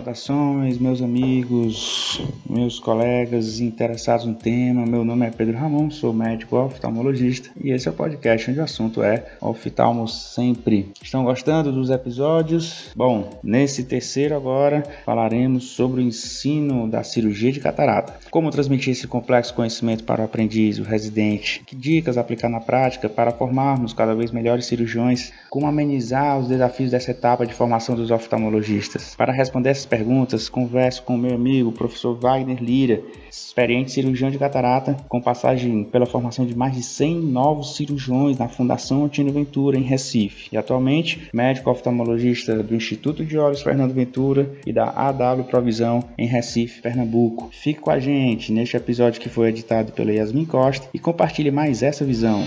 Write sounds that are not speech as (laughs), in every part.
Saudações, meus amigos, meus colegas interessados no tema. Meu nome é Pedro Ramon, sou médico oftalmologista e esse é o podcast onde o assunto é oftalmo sempre. Estão gostando dos episódios? Bom, nesse terceiro agora falaremos sobre o ensino da cirurgia de catarata. Como transmitir esse complexo conhecimento para o aprendiz, o residente, que dicas aplicar na prática para formarmos cada vez melhores cirurgiões, como amenizar os desafios dessa etapa de formação dos oftalmologistas. Para responder essas perguntas, converso com meu amigo, professor Wagner Lira, experiente cirurgião de catarata, com passagem pela formação de mais de 100 novos cirurgiões na Fundação Antônio Ventura, em Recife, e atualmente médico oftalmologista do Instituto de Olhos Fernando Ventura e da AW Provisão, em Recife, Pernambuco. Fique com a gente neste episódio que foi editado pela Yasmin Costa e compartilhe mais essa visão.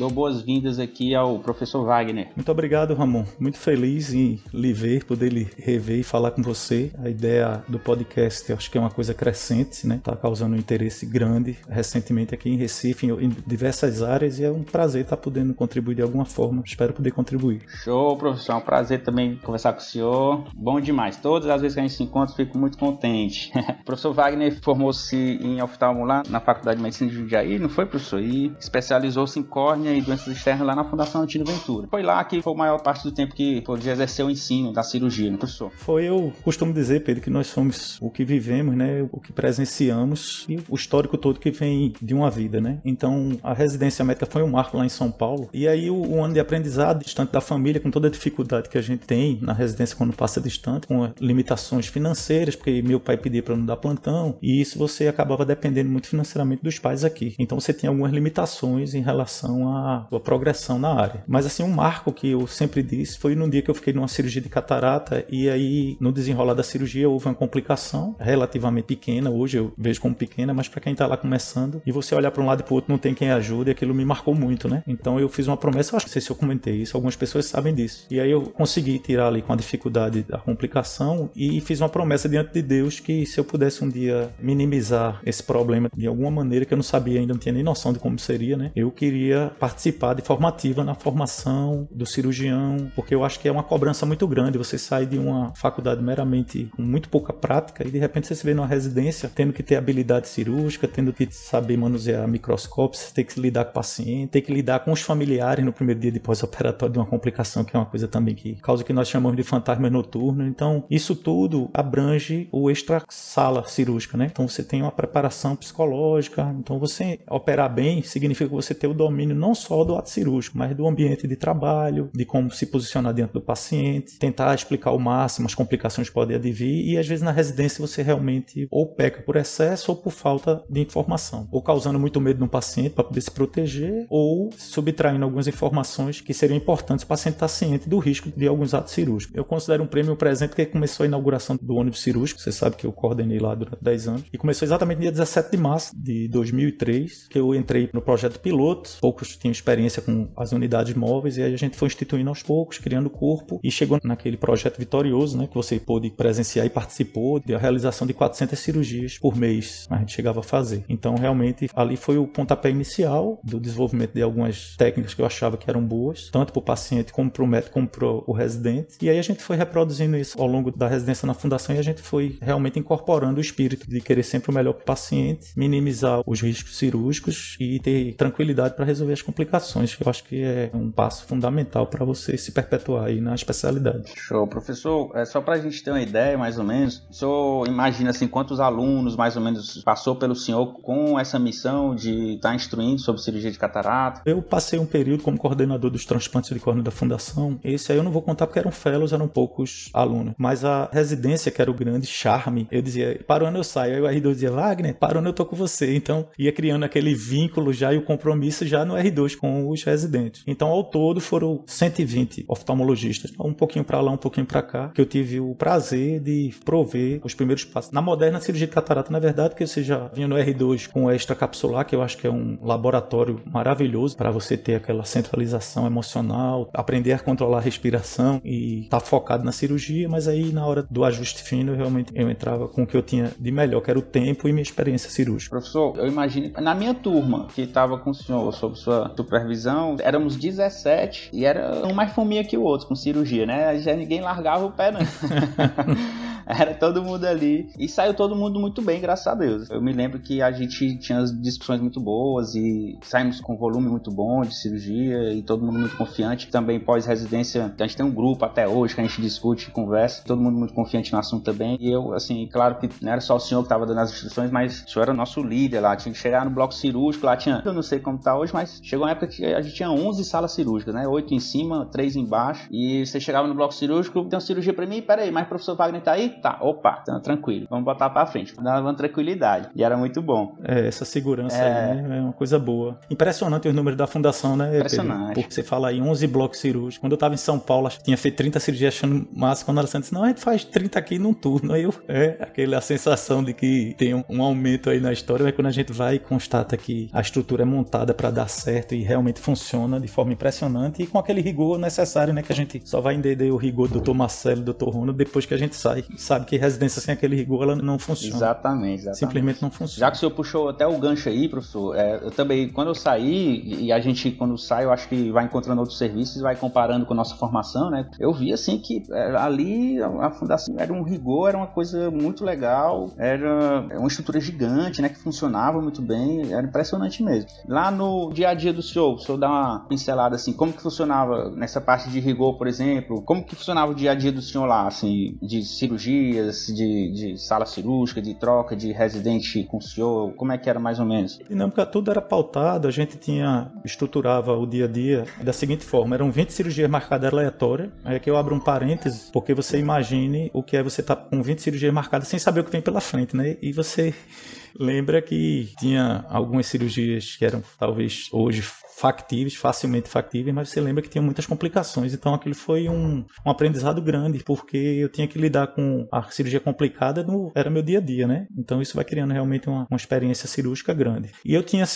Dou boas-vindas aqui ao professor Wagner. Muito obrigado, Ramon. Muito feliz em lhe ver, poder lhe rever e falar com você. A ideia do podcast, eu acho que é uma coisa crescente, né? Está causando um interesse grande recentemente aqui em Recife, em diversas áreas, e é um prazer estar podendo contribuir de alguma forma. Espero poder contribuir. Show, professor. É um prazer também conversar com o senhor. Bom demais. Todas as vezes que a gente se encontra, fico muito contente. o (laughs) professor Wagner formou-se em oftalmo lá na Faculdade de Medicina de Jundiaí, não foi, professor? E especializou-se em córnea e doenças externas lá na Fundação Antino Ventura. Foi lá que foi a maior parte do tempo que podia exercer o ensino da cirurgia, né, professor? Foi, eu costumo dizer, Pedro, que nós somos o que vivemos, né, o que presenciamos e o histórico todo que vem de uma vida, né? Então, a residência médica foi um marco lá em São Paulo. E aí, o, o ano de aprendizado, distante da família, com toda a dificuldade que a gente tem na residência quando passa distante, com limitações financeiras, porque meu pai pedia para não dar plantão, e isso você acabava dependendo muito financeiramente dos pais aqui. Então, você tinha algumas limitações em relação a a progressão na área. Mas assim, um marco que eu sempre disse foi num dia que eu fiquei numa cirurgia de catarata e aí no desenrolar da cirurgia houve uma complicação relativamente pequena, hoje eu vejo como pequena, mas para quem tá lá começando e você olhar para um lado e pro outro não tem quem ajude, aquilo me marcou muito, né? Então eu fiz uma promessa, eu acho que não sei se eu comentei isso, algumas pessoas sabem disso. E aí eu consegui tirar ali com a dificuldade da complicação e fiz uma promessa diante de Deus que se eu pudesse um dia minimizar esse problema de alguma maneira que eu não sabia ainda, não tinha nem noção de como seria, né? Eu queria participar de formativa na formação do cirurgião, porque eu acho que é uma cobrança muito grande. Você sai de uma faculdade meramente com muito pouca prática e de repente você se vê numa residência tendo que ter habilidade cirúrgica, tendo que saber manusear microscópio, você tem que lidar com o paciente, tem que lidar com os familiares no primeiro dia de pós-operatório de uma complicação, que é uma coisa também que causa o que nós chamamos de fantasma noturno. Então, isso tudo abrange o extra-sala cirúrgica, né? Então, você tem uma preparação psicológica. Então, você operar bem significa você ter o domínio não só do ato cirúrgico, mas do ambiente de trabalho, de como se posicionar diante do paciente, tentar explicar ao máximo as complicações que podem advir e às vezes na residência você realmente ou peca por excesso ou por falta de informação, ou causando muito medo no paciente para poder se proteger, ou subtraindo algumas informações que seriam importantes para o paciente estar ciente do risco de alguns atos cirúrgicos. Eu considero um prêmio presente que começou a inauguração do ônibus cirúrgico, você sabe que eu coordenei lá durante 10 anos, e começou exatamente no dia 17 de março de 2003, que eu entrei no projeto piloto, poucos tinham experiência com as unidades móveis e aí a gente foi instituindo aos poucos, criando corpo e chegou naquele projeto vitorioso, né, que você pôde presenciar e participou da realização de 400 cirurgias por mês, a gente chegava a fazer. Então, realmente, ali foi o pontapé inicial do desenvolvimento de algumas técnicas que eu achava que eram boas, tanto para o paciente como para o médico, como para o residente. E aí a gente foi reproduzindo isso ao longo da residência na fundação e a gente foi realmente incorporando o espírito de querer sempre o melhor para o paciente, minimizar os riscos cirúrgicos e ter tranquilidade para resolver as complicações, que eu acho que é um passo fundamental para você se perpetuar aí na especialidade. Show, professor. É só para a gente ter uma ideia, mais ou menos, o senhor imagina assim quantos alunos, mais ou menos, passou pelo senhor com essa missão de estar tá instruindo sobre cirurgia de catarata? Eu passei um período como coordenador dos transplantes de córnea da fundação. Esse aí eu não vou contar porque eram fellows, eram poucos alunos. Mas a residência, que era o grande charme, eu dizia, para o ano eu saio. Aí o R2 dizia, Wagner, para o ano eu tô com você. Então ia criando aquele vínculo já e o compromisso já no R2 com os residentes. Então, ao todo, foram 120 oftalmologistas, um pouquinho para lá, um pouquinho para cá, que eu tive o prazer de prover os primeiros passos. Na moderna cirurgia de catarata, na verdade, que você já vinha no R2 com extracapsular, que eu acho que é um laboratório maravilhoso para você ter aquela centralização emocional, aprender a controlar a respiração e estar tá focado na cirurgia, mas aí na hora do ajuste fino, realmente eu entrava com o que eu tinha de melhor, que era o tempo e minha experiência cirúrgica. Professor, eu imagino, na minha turma que estava com o senhor, sob sua supervisão, éramos 17 e era um mais fominha que o outro com cirurgia, né? Já ninguém largava o pé, não. (laughs) (laughs) Era todo mundo ali. E saiu todo mundo muito bem, graças a Deus. Eu me lembro que a gente tinha discussões muito boas e saímos com volume muito bom de cirurgia e todo mundo muito confiante. Também pós-residência, a gente tem um grupo até hoje que a gente discute e conversa. Todo mundo muito confiante no assunto também. E eu, assim, claro que não era só o senhor que estava dando as instruções, mas o senhor era nosso líder lá. Tinha que chegar no bloco cirúrgico, lá tinha, eu não sei como tá hoje, mas chegou uma época que a gente tinha 11 salas cirúrgicas, né? Oito em cima, três embaixo. E você chegava no bloco cirúrgico, tem uma cirurgia para mim, peraí, mas o professor Wagner tá aí? Tá, opa, tá tranquilo, vamos botar pra frente. Dava tranquilidade. E era muito bom. É, essa segurança é... aí, né? é uma coisa boa. Impressionante o número da fundação, né? Impressionante. Pedro? Porque você fala aí 11 blocos cirúrgicos. Quando eu tava em São Paulo, tinha feito 30 cirurgias achando massa. Quando ela disse, não, a gente faz 30 aqui num turno. Aí eu, é, aquela sensação de que tem um, um aumento aí na história, mas quando a gente vai e constata que a estrutura é montada para dar certo e realmente funciona de forma impressionante e com aquele rigor necessário, né? Que a gente só vai entender o rigor do Dr. Marcelo e do Dr. Rono depois que a gente sai. Sabe que residência sem aquele rigor ela não funciona. Exatamente, exatamente. Simplesmente não funciona. Já que o senhor puxou até o gancho aí, professor, é, eu também, quando eu saí, e a gente, quando sai, eu acho que vai encontrando outros serviços, vai comparando com a nossa formação, né? Eu vi assim que é, ali a fundação era um rigor, era uma coisa muito legal, era uma estrutura gigante, né? Que funcionava muito bem, era impressionante mesmo. Lá no dia a dia do senhor, o senhor dá uma pincelada assim, como que funcionava nessa parte de rigor, por exemplo, como que funcionava o dia a dia do senhor lá, assim, de cirurgias, de, de sala cirúrgica, de troca de residente com o senhor, como é que era mais ou menos? Dinâmica tudo era pautado, a gente tinha, estruturava o dia a dia da seguinte forma, eram 20 cirurgias marcadas aleatórias, aí aqui eu abro um parênteses, porque você imagine o que é você estar tá com 20 cirurgias marcadas sem saber o que vem pela frente, né? E você lembra que tinha algumas cirurgias que eram talvez hoje factíveis, facilmente factíveis, mas você lembra que tinha muitas complicações. Então aquilo foi um, um aprendizado grande, porque eu tinha que lidar com a cirurgia complicada, no, era meu dia a dia, né? Então isso vai criando realmente uma, uma experiência cirúrgica grande. E eu tinha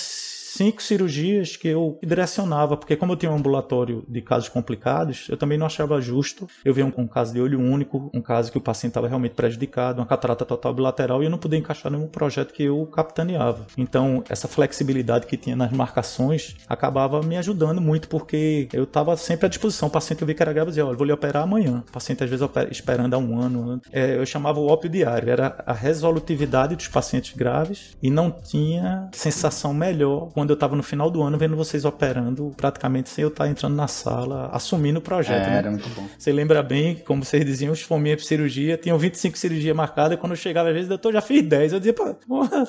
cinco cirurgias que eu direcionava, porque como eu tinha um ambulatório de casos complicados, eu também não achava justo eu ver um, um caso de olho único, um caso que o paciente estava realmente prejudicado, uma catarata total bilateral, e eu não podia encaixar nenhum projeto que eu capitaneava. Então, essa flexibilidade que tinha nas marcações acabava me ajudando muito, porque eu estava sempre à disposição. O paciente eu vi que era grave, dizia, olha, vou lhe operar amanhã. O paciente às vezes opera, esperando há um ano. É, eu chamava o ópio diário, era a resolutividade dos pacientes graves e não tinha sensação melhor quando eu estava no final do ano vendo vocês operando praticamente sem eu estar entrando na sala, assumindo o projeto. É, né? Era muito bom. Você lembra bem, como vocês diziam, os fominhas para cirurgia, tinham 25 cirurgias marcadas, e quando eu chegava às vezes, doutor, já fiz 10. Eu dizia, pô,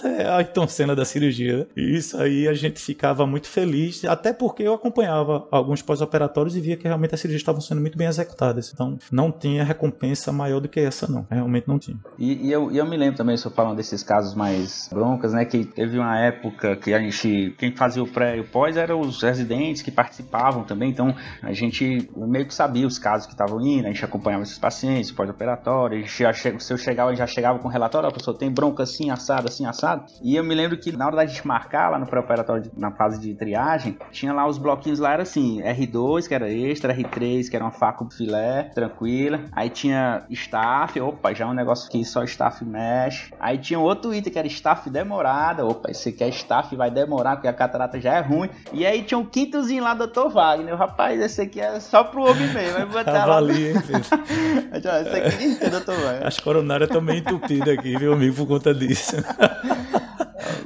é a então cena da cirurgia. Né? E isso aí a gente ficava muito feliz, até porque eu acompanhava alguns pós-operatórios e via que realmente as cirurgias estavam sendo muito bem executadas. Então, não tinha recompensa maior do que essa, não. Realmente não tinha. E, e eu, eu me lembro também, só falando desses casos mais broncas, né, que teve uma época que a gente, quem fazia o pré e o pós eram os residentes que participavam também, então a gente meio que sabia os casos que estavam indo, a gente acompanhava esses pacientes, pós-operatório, já se eu chegava, gente já chegava com relatório, a pessoa tem bronca assim, assado, assim, assado, e eu me lembro que na hora da gente marcar lá no pré-operatório, na fase de triagem, tinha lá os bloquinhos lá, era assim, R2, que era extra, R3, que era uma faca filé, tranquila, aí tinha staff, opa, já é um negócio que só staff mexe, aí tinha outro item que era staff demorada, opa, esse aqui é staff, vai demorar, porque a catarata já é ruim. E aí tinha um quintozinho lá do Dr. Wagner. Rapaz, esse aqui é só pro homem mesmo. Vai botar lá. ali, hein, (laughs) esse aqui é Dr. Wagner. As coronárias estão meio entupidas aqui, meu amigo, por conta disso. (laughs)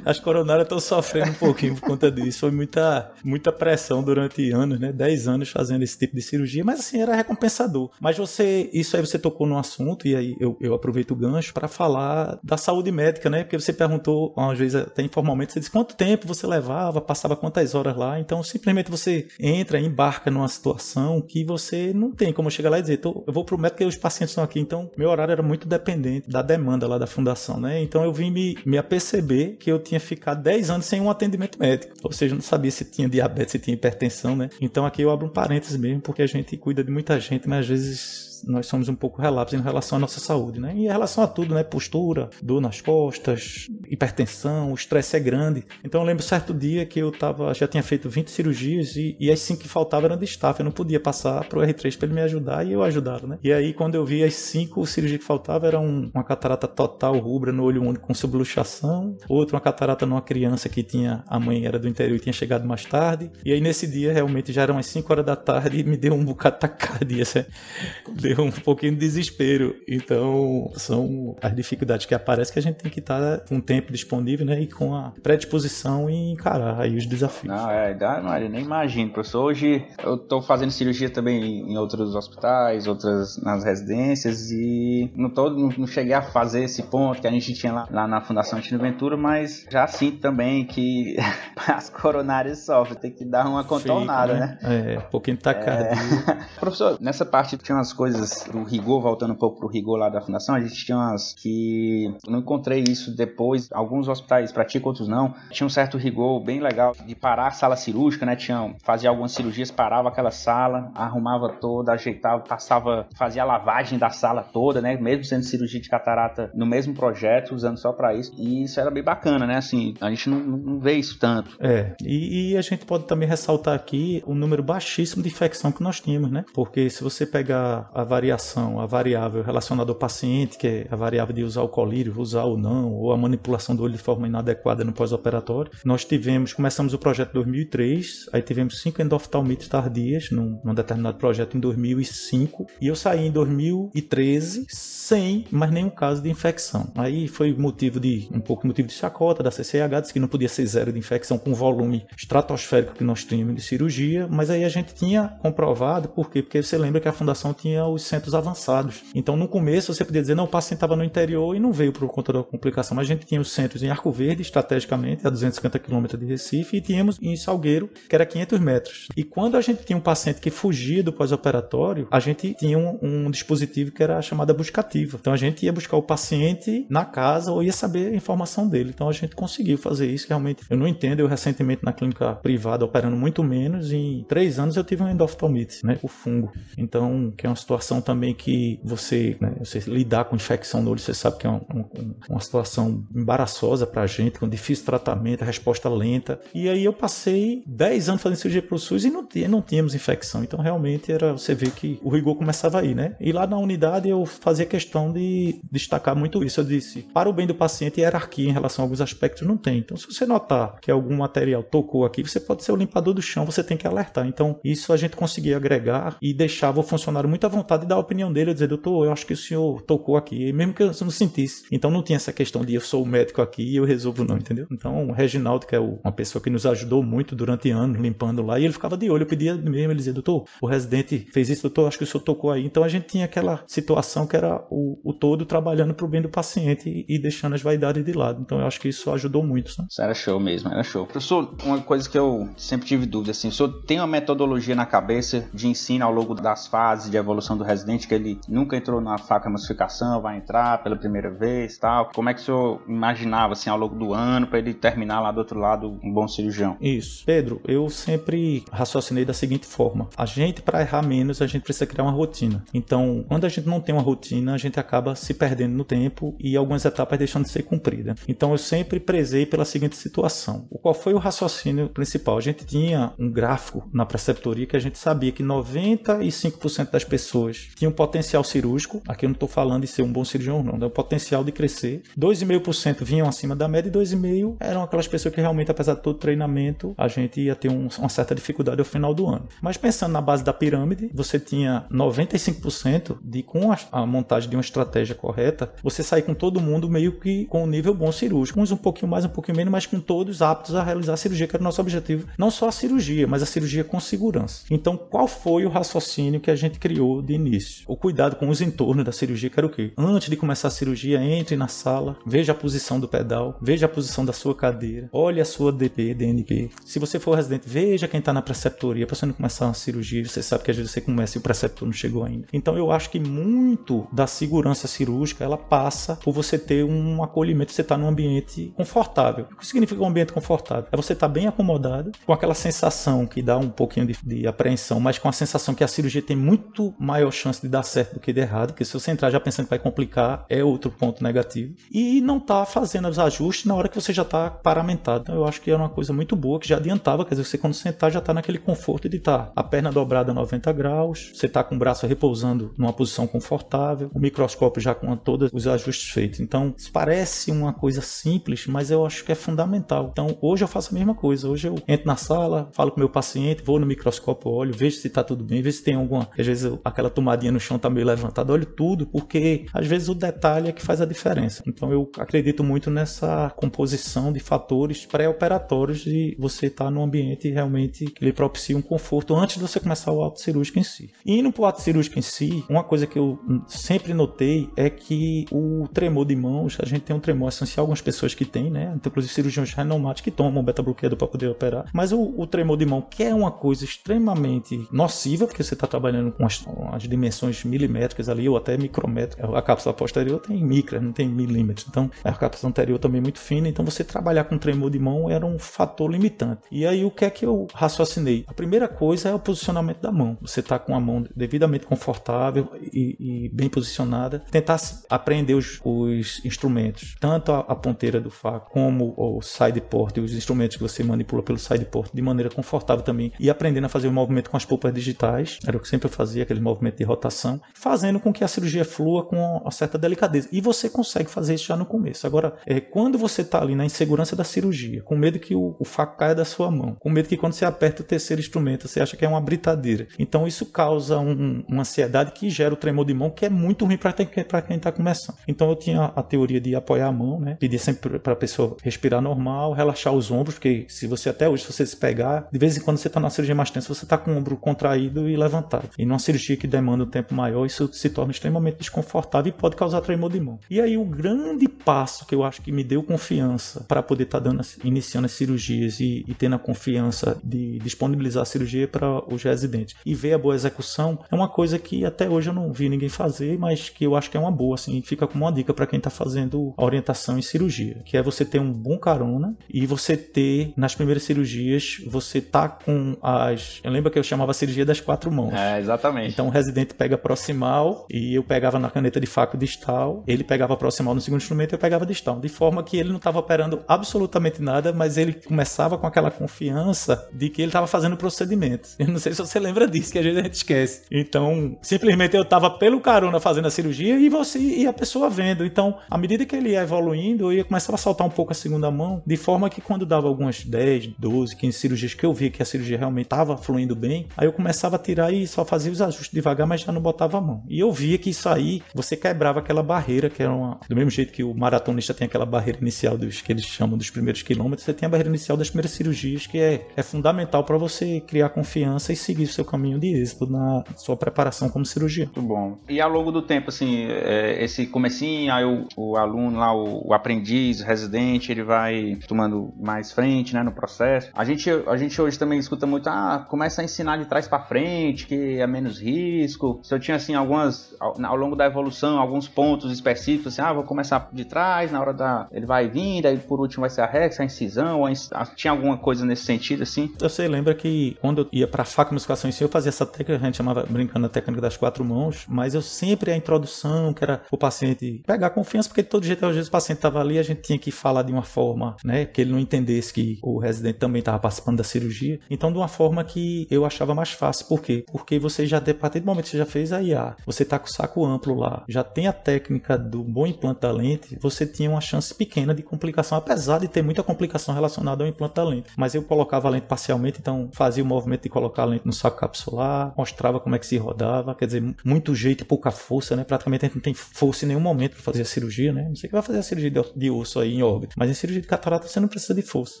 As coronárias estão sofrendo um pouquinho por conta disso. Foi muita, muita pressão durante anos, né? 10 anos fazendo esse tipo de cirurgia, mas assim, era recompensador. Mas você, isso aí você tocou no assunto, e aí eu, eu aproveito o gancho para falar da saúde médica, né? Porque você perguntou, às vezes até informalmente, você disse quanto tempo você levava, passava quantas horas lá. Então, simplesmente você entra, embarca numa situação que você não tem como chegar lá e dizer, eu vou pro médico e os pacientes estão aqui. Então, meu horário era muito dependente da demanda lá da fundação, né? Então, eu vim me, me aperceber que eu tinha ficado 10 anos sem um atendimento médico. Ou seja, não sabia se tinha diabetes, se tinha hipertensão, né? Então aqui eu abro um parênteses mesmo, porque a gente cuida de muita gente, mas às vezes nós somos um pouco relapsos em relação à nossa saúde, né? E em relação a tudo, né? Postura, dor nas costas, hipertensão, o estresse é grande. Então eu lembro certo dia que eu tava, já tinha feito 20 cirurgias e, e as 5 que faltavam eram de staff. Eu não podia passar pro R3 para ele me ajudar e eu ajudava, né? E aí quando eu vi as 5 cirurgias que faltavam, era um, uma catarata total rubra no olho único com subluxação, outra uma catarata numa criança que tinha, a mãe era do interior e tinha chegado mais tarde. E aí nesse dia realmente já eram as 5 horas da tarde e me deu um bocado de taquicardia, (laughs) deu um pouquinho de desespero. Então são as dificuldades que aparecem que a gente tem que estar com o tempo disponível, né? E com a predisposição em encarar aí os desafios. Não, é, não, eu nem imagino, professor. Hoje eu estou fazendo cirurgia também em outros hospitais, outras nas residências e não, tô, não, não, cheguei a fazer esse ponto que a gente tinha lá, lá na Fundação Antônio Ventura, mas já sinto também que (laughs) as coronárias sofrem, tem que dar uma contornada, Fica, né? né? É, um pouquinho tacado. É... (laughs) Professor, nessa parte tinha umas coisas do rigor, voltando um pouco pro rigor lá da Fundação, a gente tinha umas que eu não encontrei isso depois, alguns hospitais praticam, outros não. Tinha um certo rigor bem legal de parar a sala cirúrgica, né? Tinha, fazia algumas cirurgias, parava aquela sala, arrumava toda, ajeitava, passava, fazia a lavagem da sala toda, né? Mesmo sendo cirurgia de catarata no mesmo projeto, usando só para isso. E isso era bem bacana, né? Assim, a gente não, não vê isso tanto. É, e, e, a gente pode também ressaltar aqui o número baixíssimo de infecção que nós tínhamos, né? Porque se você pegar a variação, a variável relacionada ao paciente, que é a variável de usar o colírio, usar ou não, ou a manipulação do olho de forma inadequada no pós-operatório, nós tivemos, começamos o projeto em 2003, aí tivemos cinco endoftalmites tardias num, num determinado projeto em 2005, e eu saí em 2013 sem mais nenhum caso de infecção. Aí foi motivo de, um pouco motivo de chacota da CCH, disse que não podia ser zero de infecção com o volume estratosférico que nós tínhamos de cirurgia, mas aí a gente tinha comprovado, por quê? Porque você lembra que a fundação tinha os centros avançados. Então no começo você podia dizer, não, o paciente estava no interior e não veio por conta da complicação, mas a gente tinha os centros em Arco Verde, estrategicamente, a 250 km de Recife, e tínhamos em Salgueiro, que era 500 metros. E quando a gente tinha um paciente que fugia do pós-operatório, a gente tinha um, um dispositivo que era a chamada buscativa. Então a gente ia buscar o paciente na casa ou ia saber a informação dele. Então a gente conseguiu fazer isso, realmente eu não entendo. Eu recentemente na clínica privada operando muito menos, em três anos eu tive um endoftalmite, né, o fungo. Então, que é uma situação também que você, né, você lidar com infecção no olho, você sabe que é uma, uma, uma situação embaraçosa pra gente, com difícil tratamento, resposta lenta. E aí eu passei 10 anos fazendo cirurgia pro SUS e não, não tínhamos infecção. Então realmente era você vê que o rigor começava aí, né? E lá na unidade eu fazia questão de destacar muito isso. Eu disse, para o bem do paciente, hierarquia em relação a alguns aspectos não tem. Então se você notar que algum material tocou aqui, você pode ser o limpador do chão, você tem que alertar. Então isso a gente conseguia agregar e deixava o funcionário muito à vontade de dar a opinião dele, eu dizer, doutor, eu acho que o senhor tocou aqui, mesmo que eu não sentisse. Então não tinha essa questão de eu sou o médico aqui e eu resolvo não, entendeu? Então o Reginaldo, que é uma pessoa que nos ajudou muito durante anos limpando lá, e ele ficava de olho, eu pedia mesmo, ele dizia, doutor, o residente fez isso, doutor, acho que o senhor tocou aí. Então a gente tinha aquela situação que era o, o todo trabalhando para o bem do paciente e, deixando as vaidades de lado. Então eu acho que isso ajudou muito. Sabe? Isso era show mesmo, era show. Professor, uma coisa que eu sempre tive dúvida, assim, o senhor tem uma metodologia na cabeça de ensino ao longo das fases de evolução do residente, que ele nunca entrou na faca massificação, vai entrar pela primeira vez tal. Como é que o senhor imaginava, assim, ao longo do ano, para ele terminar lá do outro lado um bom cirurgião? Isso. Pedro, eu sempre raciocinei da seguinte forma: a gente, para errar menos, a gente precisa criar uma rotina. Então, quando a gente não tem uma rotina, a gente acaba se perdendo no tempo e algumas etapas deixando de ser cumpridas. Então, eu sempre prezei pela seguinte situação: qual foi o raciocínio principal? A gente tinha um gráfico na preceptoria que a gente sabia que 95% das pessoas tinham potencial cirúrgico. Aqui eu não estou falando de ser um bom cirurgião, não, é o potencial de crescer. 2,5% vinham acima da média e 2,5% eram aquelas pessoas que realmente, apesar de todo treinamento, a gente ia ter um, uma certa dificuldade ao final do ano. Mas pensando na base da pirâmide, você tinha 95% de com a, a, montagem de uma estratégia correta, você sair com todo mundo meio que com um nível bom cirúrgico. Uns um pouquinho mais, um pouquinho menos, mas com todos aptos a realizar a cirurgia, que era o nosso objetivo. Não só a cirurgia, mas a cirurgia com segurança. Então, qual foi o raciocínio que a gente criou de início? O cuidado com os entornos da cirurgia, que era o quê? Antes de começar a cirurgia, entre na sala, veja a posição do pedal, veja a posição da sua cadeira, olhe a sua DP, DNP. Se você for residente, veja quem está na preceptoria para você não começar uma cirurgia. Você sabe que às vezes você começa e o preceptor não chegou ainda. Então eu acho que muito da segurança cirúrgica ela passa por você ter um acolhimento, você estar tá num ambiente confortável. O que significa um ambiente confortável? É você estar tá bem acomodado, com aquela sensação que dá um pouquinho de, de apreensão, mas com a sensação que a cirurgia tem muito maior maior chance de dar certo do que de errado, porque se você entrar já pensando que vai complicar, é outro ponto negativo. E não tá fazendo os ajustes na hora que você já tá paramentado. Então eu acho que era uma coisa muito boa, que já adiantava, quer dizer, você quando sentar já tá naquele conforto de estar tá a perna dobrada a 90 graus, você tá com o braço repousando numa posição confortável, o microscópio já com todos os ajustes feitos. Então, parece uma coisa simples, mas eu acho que é fundamental. Então, hoje eu faço a mesma coisa. Hoje eu entro na sala, falo com meu paciente, vou no microscópio, olho, vejo se tá tudo bem, vejo se tem alguma, às vezes aquela tomadinha no chão tá meio levantada, olho tudo, porque às vezes o detalhe é que faz a diferença. Então, eu acredito muito nessa composição de fatores pré-operatórios de você estar tá num ambiente realmente que lhe propicia um conforto antes de você começar o ato cirúrgico em si. E indo para o ato cirúrgico em si, uma coisa que eu sempre notei é que o tremor de mãos, a gente tem um tremor essencial, algumas pessoas que têm, né? Então, inclusive cirurgiões renomados que tomam beta-bloqueador para poder operar. Mas o, o, tremor de mão, que é uma coisa extremamente nociva, porque você está trabalhando com as, as, dimensões milimétricas ali, ou até micrométricas. A cápsula posterior tem micra, não tem milímetros. Então, a cápsula anterior também é muito fina. Então, você trabalhar com tremor de mão era um fator limitante. E aí, o que é que eu raciocinei? A primeira coisa é o posicionamento da mão. Você está com a mão devidamente confortável e, e bem posicionada. Tentar aprender os, os instrumentos, tanto a, a, ponteira do faco como o side port e os instrumentos que você manipula pelo side port de maneira confortável também e aprendendo a fazer o movimento com as polpas digitais, era o que sempre eu fazia, aquele movimento de rotação, fazendo com que a cirurgia flua com uma certa delicadeza. E você consegue fazer isso já no começo. Agora, é, quando você está ali na insegurança da cirurgia, com medo que o, o faco caia da sua mão, com medo que quando você aperta o terceiro instrumento, você acha que é uma britadeira. Então isso causa um, uma ansiedade que gera o tremor de mão, que é muito ruim para quem está começando. Então eu tinha a teoria de apoiar a mão, né? Pedir sempre para a pessoa respirar normal, relaxar os ombros, porque se você até hoje, se você se pegar, de vez em quando você está na cirurgia mais tensa, você está com o ombro contraído e levantado. E numa cirurgia que demanda um tempo maior, isso se torna extremamente desconfortável e pode causar tremor de mão. E aí o grande passo que eu acho que me deu confiança para poder estar tá dando, iniciando as cirurgias e, e tendo a confiança de disponibilizar a cirurgia para os residentes e ver a boa execução é uma coisa que até hoje eu não vi ninguém fazer, mas que eu acho que é uma boa, assim, fica como uma dica para quem está fazendo a orientação em cirurgia, que é você ter um bom carona e você ter nas primeiras cirurgias você tá com as, eu lembro que eu chamava cirurgia das quatro mãos. É, exatamente. Então o residente pega proximal e eu pegava na caneta de faco distal, ele pegava proximal no segundo instrumento e eu pegava distal, de forma que ele não estava operando absolutamente nada, mas ele começava com aquela confiança de que ele estava fazendo o procedimento. Eu não sei se você lembra disso, que às vezes a gente esquece. Então, simplesmente eu estava pelo carona fazendo a cirurgia e você e a pessoa vendo. Então, à medida que ele ia evoluindo, eu ia começar a soltar um pouco a segunda mão, de forma que quando dava algumas 10, 12, 15 cirurgias que eu via que a cirurgia realmente estava fluindo bem, aí eu começava a tirar e só fazia os ajustes devagar, mas já não botava a mão. E eu via que isso aí, você quebrava aquela barreira, que era uma, do mesmo jeito que o maratonista tem aquela barreira inicial dos que eles chamam dos primeiros quilômetros, você tem a barreira inicial das primeiras cirurgias, que é, é fundamental para você criar confiança e seguir o seu caminho de êxito na sua preparação como cirurgião. Muito bom. E ao longo do tempo, assim, é, esse comecinho, aí o, o aluno lá, o, o, aprendiz, o residente, ele vai tomando mais frente, né, no processo. A gente, a gente hoje também escuta muito, ah, começa a ensinar de trás para frente, que é menos risco. Se eu tinha, assim, algumas, ao, ao, longo da evolução, alguns pontos específicos, assim, ah, vou começar de trás, na hora da, ele vai vindo, aí por último vai ser a rex, a incisão, a, tinha alguma coisa nesse sentido, assim? Você lembra que quando eu ia para faca musculação em si, eu fazia essa técnica, a gente chamava, brincando, a técnica das quatro mãos, mas eu sempre a introdução, que era o paciente pegar confiança, porque de todo jeito, às vezes o paciente estava ali, a gente tinha que falar de uma forma, né, que ele não entendesse que o residente também estava participando da cirurgia. Então, de uma forma que eu achava mais fácil. Por quê? Porque você já, a partir do momento você já fez a IA, você tá com o saco amplo lá, já tem a técnica do bom implante da lente, você tinha uma chance pequena de complicação, apesar de ter muita complicação relacionada ao implante da lente. Mas eu colocava a lente parcialmente, então fazia o movimento de colocar a lente no saco capsular, mostrava como é que se rodava, quer dizer, muito jeito e pouca força, né? Praticamente a gente não tem força em nenhum momento para fazer a cirurgia, né? Não sei que vai fazer a cirurgia de osso aí em órbita, mas em cirurgia de catarata você não precisa de força.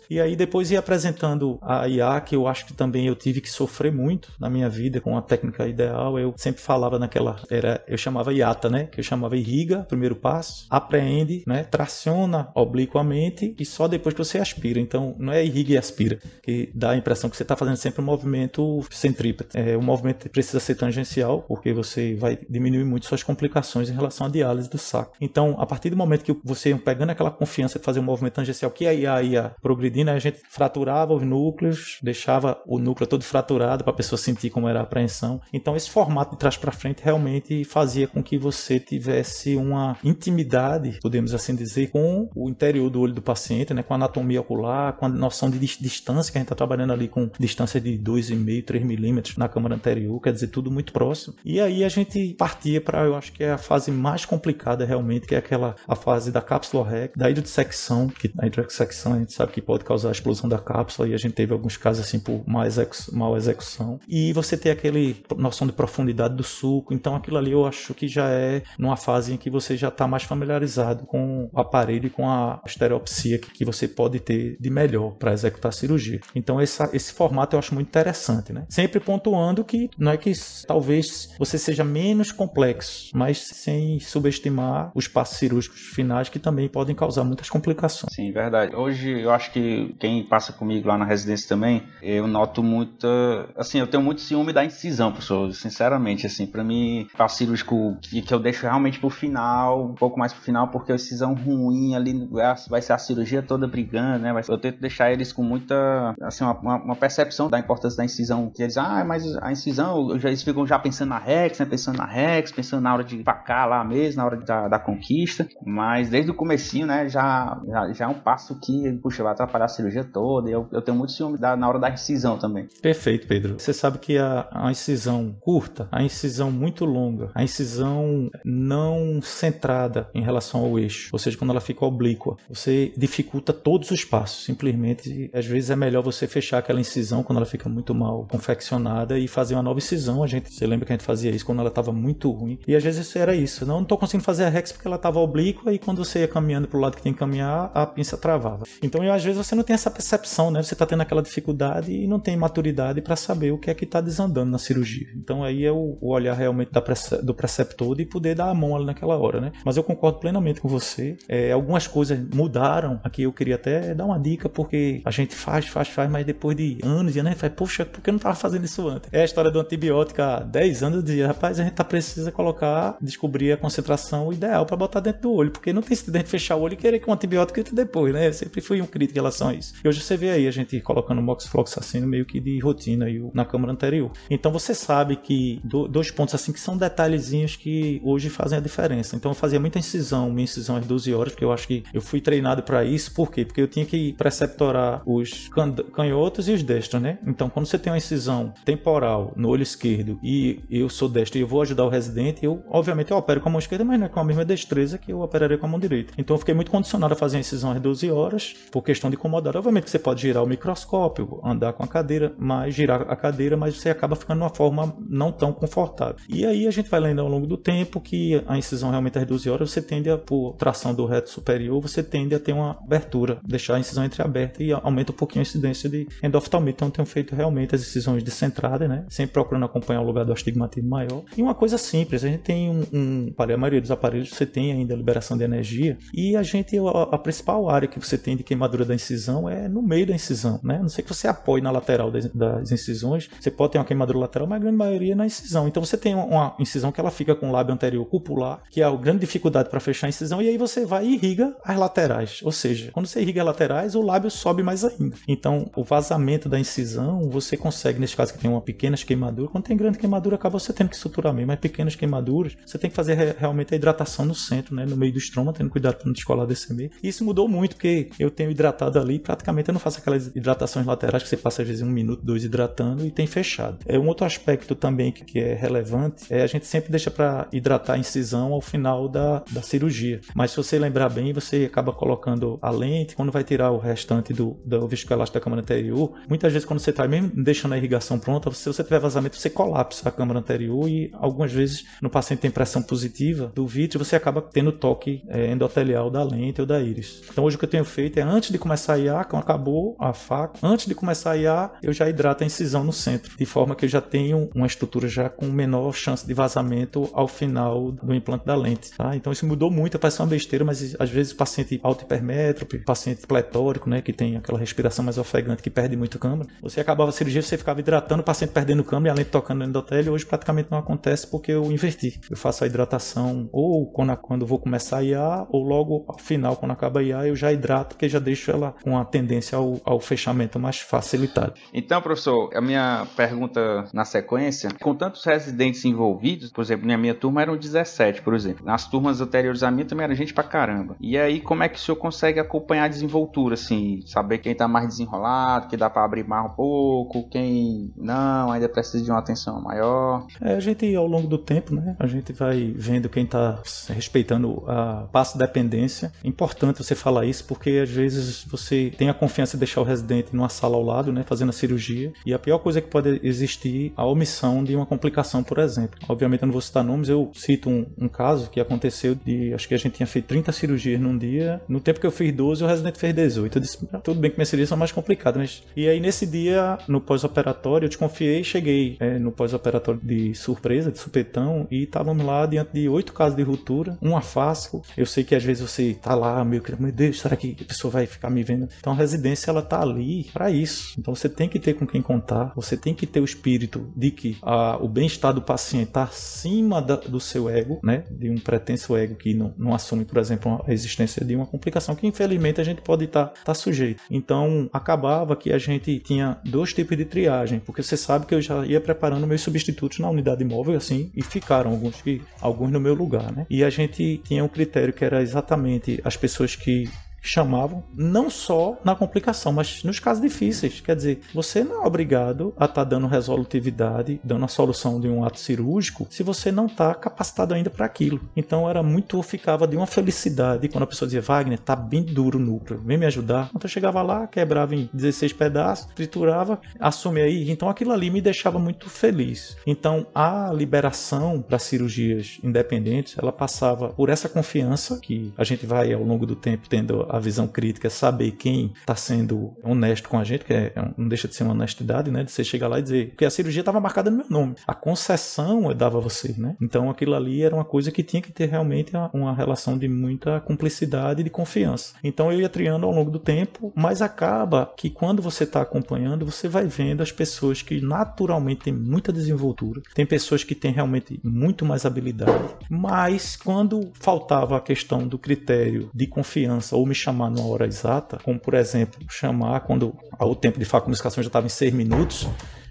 E aí depois ia apresentando a IA, que eu acho que também eu tive que sofrer muito na minha vida com a técnica ideal. Eu sempre falava naquela, era, eu chamava IATA, né? Que eu chamava irriga, primeiro passo, apreende, né? Traciona obliquamente e só depois que você aspira. Então não é irriga e aspira, que dá a impressão que você está fazendo sempre um movimento centrípeto. É, o movimento precisa ser tangencial, porque você vai diminuir muito suas complicações em relação à diálise do saco. Então, a partir do momento que você pegando aquela confiança de fazer um movimento tangencial, que aí ia, ia progredindo, a gente fraturava os núcleos, deixava o núcleo todo fraturado para a pessoa sentir como era a apreensão. Então, esse formato formato de trás para frente realmente fazia com que você tivesse uma intimidade, podemos assim dizer, com o interior do olho do paciente, né, com a anatomia ocular, com a noção de distância que a gente está trabalhando ali com distância de 2,5, 3 milímetros na câmara anterior, quer dizer, tudo muito próximo. E aí a gente partia para, eu acho que é a fase mais complicada realmente, que é aquela a fase da cápsula REC, da hidrodissecção, que a hidrodissecção a gente sabe que pode causar a explosão da cápsula e a gente teve alguns casos assim por mal execução. E você ter aquele noção de profundidade do suco, então aquilo ali eu acho que já é numa fase em que você já está mais familiarizado com o aparelho e com a estereopsia que, você pode ter de melhor para executar a cirurgia. Então essa, esse formato eu acho muito interessante, né? Sempre pontuando que não é que talvez você seja menos complexo, mas sem subestimar os passos cirúrgicos finais que também podem causar muitas complicações. Sim, verdade. Hoje eu acho que quem passa comigo lá na residência também, eu noto muita, assim, eu tenho muito ciúme da incisão, professor, sinceramente, assim, para mim, passo cirúrgico que, que eu deixo realmente pro final, um pouco mais pro final, porque a incisão ruim ali vai ser a cirurgia toda brigando, né? Eu tento deixar eles com muita, assim, uma, uma percepção da importância da incisão, que eles, ah, mas a incisão, eles ficam já pensando na Rex, né? Pensando na Rex, pensando na hora de pacar lá mesmo, na hora da, da conquista, mas desde o comecinho, né, já, já, já, é um passo que, puxa, vai atrapalhar a cirurgia toda, eu, eu tenho muito ciúme da, na hora da incisão também. Perfeito, Pedro. Você sabe que a, a incisão curta, a incisão muito longa, a incisão não centrada em relação ao eixo, ou seja, quando ela fica oblíqua, você dificulta todos os passos. Simplesmente, às vezes é melhor você fechar aquela incisão quando ela fica muito mal confeccionada e fazer uma nova incisão. A gente, você lembra que a gente fazia isso quando ela estava muito ruim? E às vezes era isso. Não, tô conseguindo fazer a Rex porque ela estava oblíqua e quando você ia caminhando para o lado que tem que caminhar, a pinça travava. Então, às vezes você não tem essa percepção, né? Você está tendo aquela dificuldade e não tem maturidade para saber o que é que está desandando na cirurgia. Então, aí o, o olhar realmente da, do preceptor de poder dar a mão ali naquela hora, né? Mas eu concordo plenamente com você. É, algumas coisas mudaram. Aqui eu queria até dar uma dica, porque a gente faz, faz, faz, mas depois de anos, né? Faz, poxa, por que eu não estava fazendo isso antes? É a história do antibiótico há 10 anos. Eu dizia, rapaz, a gente tá precisa colocar, descobrir a concentração ideal para botar dentro do olho, porque não tem sentido a gente fechar o olho e querer que um antibiótico entre depois, né? Eu sempre fui um crítico em relação a isso. E hoje você vê aí a gente colocando moxifloxacino meio que de rotina aí na câmara anterior. Então você sabe que dois pontos assim que são detalhezinhos que hoje fazem a diferença. Então eu fazia muita incisão, minha incisão às 12 horas, porque eu acho que eu fui treinado para isso. Por quê? Porque eu tinha que preceptorar os canhotos e os destros, né? Então quando você tem uma incisão temporal no olho esquerdo e eu sou destro e eu vou ajudar o residente, eu obviamente eu opero com a mão esquerda, mas não é com a mesma destreza que eu operaria com a mão direita. Então eu fiquei muito condicionado a fazer a incisão às 12 horas por questão de incomodar. Obviamente você pode girar o microscópio, andar com a cadeira, mas girar a cadeira, mas você acaba ficando uma forma não tão confortável. E aí a gente vai lendo ao longo do tempo que a incisão realmente às 12 horas você tende a, por tração do reto superior, você tende a ter uma abertura, deixar a incisão entreaberta e aumenta um pouquinho a incidência de endoftalmite. Então tenho feito realmente as incisões descentradas, né? Sempre procurando acompanhar o lugar do astigmatismo maior. E uma coisa simples, a gente tem um, um a maioria dos aparelhos você tem ainda liberação de energia e a gente a, a principal área que você tem de queimadura da incisão é no meio da incisão, né? A não sei que você apoie na lateral das, das, incisões, você pode ter uma queimadura lateral, mas a grande maioria é na incisão. Então você tem uma incisão que ela fica com o lábio anterior cupular, que é a grande dificuldade para fechar a incisão, e aí você vai e irriga as laterais. Ou seja, quando você irriga as laterais, o lábio sobe mais ainda. Então, o vazamento da incisão, você consegue, nesse caso que tem uma pequena queimadura, quando tem grande queimadura, acaba você tendo que suturar mesmo, mas pequenas queimaduras, você tem que fazer realmente a hidratação no centro, né, no meio do estroma, tendo cuidado para não descolar desse meio. E isso mudou muito, porque eu tenho hidratado ali, praticamente eu não faço aquelas hidratações laterais que você passa às vezes um minuto, dois hidratando e tem fechado. É um outro aspecto também que, que é relevante, é a gente sempre deixa para hidratar a incisão ao final da, da cirurgia. Mas se você lembrar bem, você acaba colocando a lente, quando vai tirar o restante do, do viscoelástico da câmara anterior, muitas vezes quando você está mesmo deixando a irrigação pronta, se você tiver vazamento, você colapsa a câmara anterior e algumas vezes no paciente tem pressão positiva do vítreo, você acaba tendo toque é, endotelial da lente ou da íris. Então hoje o que eu tenho feito é antes de começar a IA, quando acabou a faca, antes de começar a IA, eu já hidrato a incisão no centro, de forma que eu já tenho uma estrutura já com menor chance de vazamento ao final do implante da lente. Tá? Então isso mudou muito, parece uma besteira, mas às vezes paciente alto hipermétrope, paciente pletórico, né, que tem aquela respiração mais ofegante que perde muito câmara, você acabava a cirurgia, você ficava hidratando, o paciente perdendo câmara e a lente tocando no endotélio, hoje praticamente não acontece porque eu inverti. Eu faço a hidratação ou quando, quando vou começar a IA, ou logo ao final, quando acaba a IA, eu já hidrato, porque já deixo ela com a tendência ao, ao fechamento mais facilitado. Então, professor, a minha pergunta na sequência, com tantos residentes envolvidos, por exemplo, na minha turma eram 17, por exemplo. Nas turmas anteriores a minha também era gente pra caramba. E aí, como é que o senhor consegue acompanhar a desenvoltura, assim, saber quem tá mais desenrolado, que dá para abrir mais um pouco, quem não, ainda precisa de uma atenção maior? É, a gente, ao longo do tempo, né, a gente vai vendo quem tá respeitando a passo dependência. Importante você falar isso, porque às vezes você tem a confiança de deixar o residente numa sala ao lado, né, fazendo a cirurgia, e a pior coisa que pode existir a omissão de uma complicação, por exemplo. Obviamente eu não vou citar nomes, eu cito um, um caso que aconteceu de, acho que a gente tinha feito 30 cirurgias num dia, no tempo que eu fiz 12, o residente fez 18. Eu disse, ah, tudo bem que minhas cirurgias são mais complicadas, mas... E aí nesse dia, no pós-operatório, eu desconfiei, cheguei é, no pós-operatório de surpresa, de supetão, e estávamos lá diante de oito casos de ruptura, um afasco. Eu sei que às vezes você tá lá, meio que, meu Deus, será que a pessoa vai ficar me vendo? Então a residência, ela tá ali para isso. Então você tem que ter com quem contar, você tem que ter o espírito de que a, o bem-estar do paciente está acima da, do seu ego, né? De um pretenso ego que não, não assume, por exemplo, a existência de uma complicação que infelizmente a gente pode estar tá, tá sujeito. Então acabava que a gente tinha dois tipos de triagem, porque você sabe que eu já ia preparando meus substitutos na unidade móvel assim e ficaram alguns que alguns no meu lugar, né? E a gente tinha um critério que era exatamente as pessoas que chamavam, não só na complicação, mas nos casos difíceis. Quer dizer, você não é obrigado a estar tá dando resolutividade, dando a solução de um ato cirúrgico, se você não está capacitado ainda para aquilo. Então era muito, ficava de uma felicidade quando a pessoa dizia, Wagner, tá bem duro o núcleo, vem me ajudar. Então eu chegava lá, quebrava em 16 pedaços, triturava, assume aí. Então aquilo ali me deixava muito feliz. Então a liberação para cirurgias independentes, ela passava por essa confiança que a gente vai ao longo do tempo tendo a visão crítica é saber quem está sendo honesto com a gente, que é, não deixa de ser uma honestidade, né? De você chegar lá e dizer, porque a cirurgia estava marcada no meu nome. A concessão eu dava a você, né? Então aquilo ali era uma coisa que tinha que ter realmente uma relação de muita cumplicidade e de confiança. Então eu ia triando ao longo do tempo, mas acaba que quando você está acompanhando, você vai vendo as pessoas que naturalmente têm muita desenvoltura, tem pessoas que têm realmente muito mais habilidade, mas quando faltava a questão do critério de confiança ou me chamar numa hora exata, como por exemplo, chamar quando o tempo de facomunicação já estava em 6 minutos,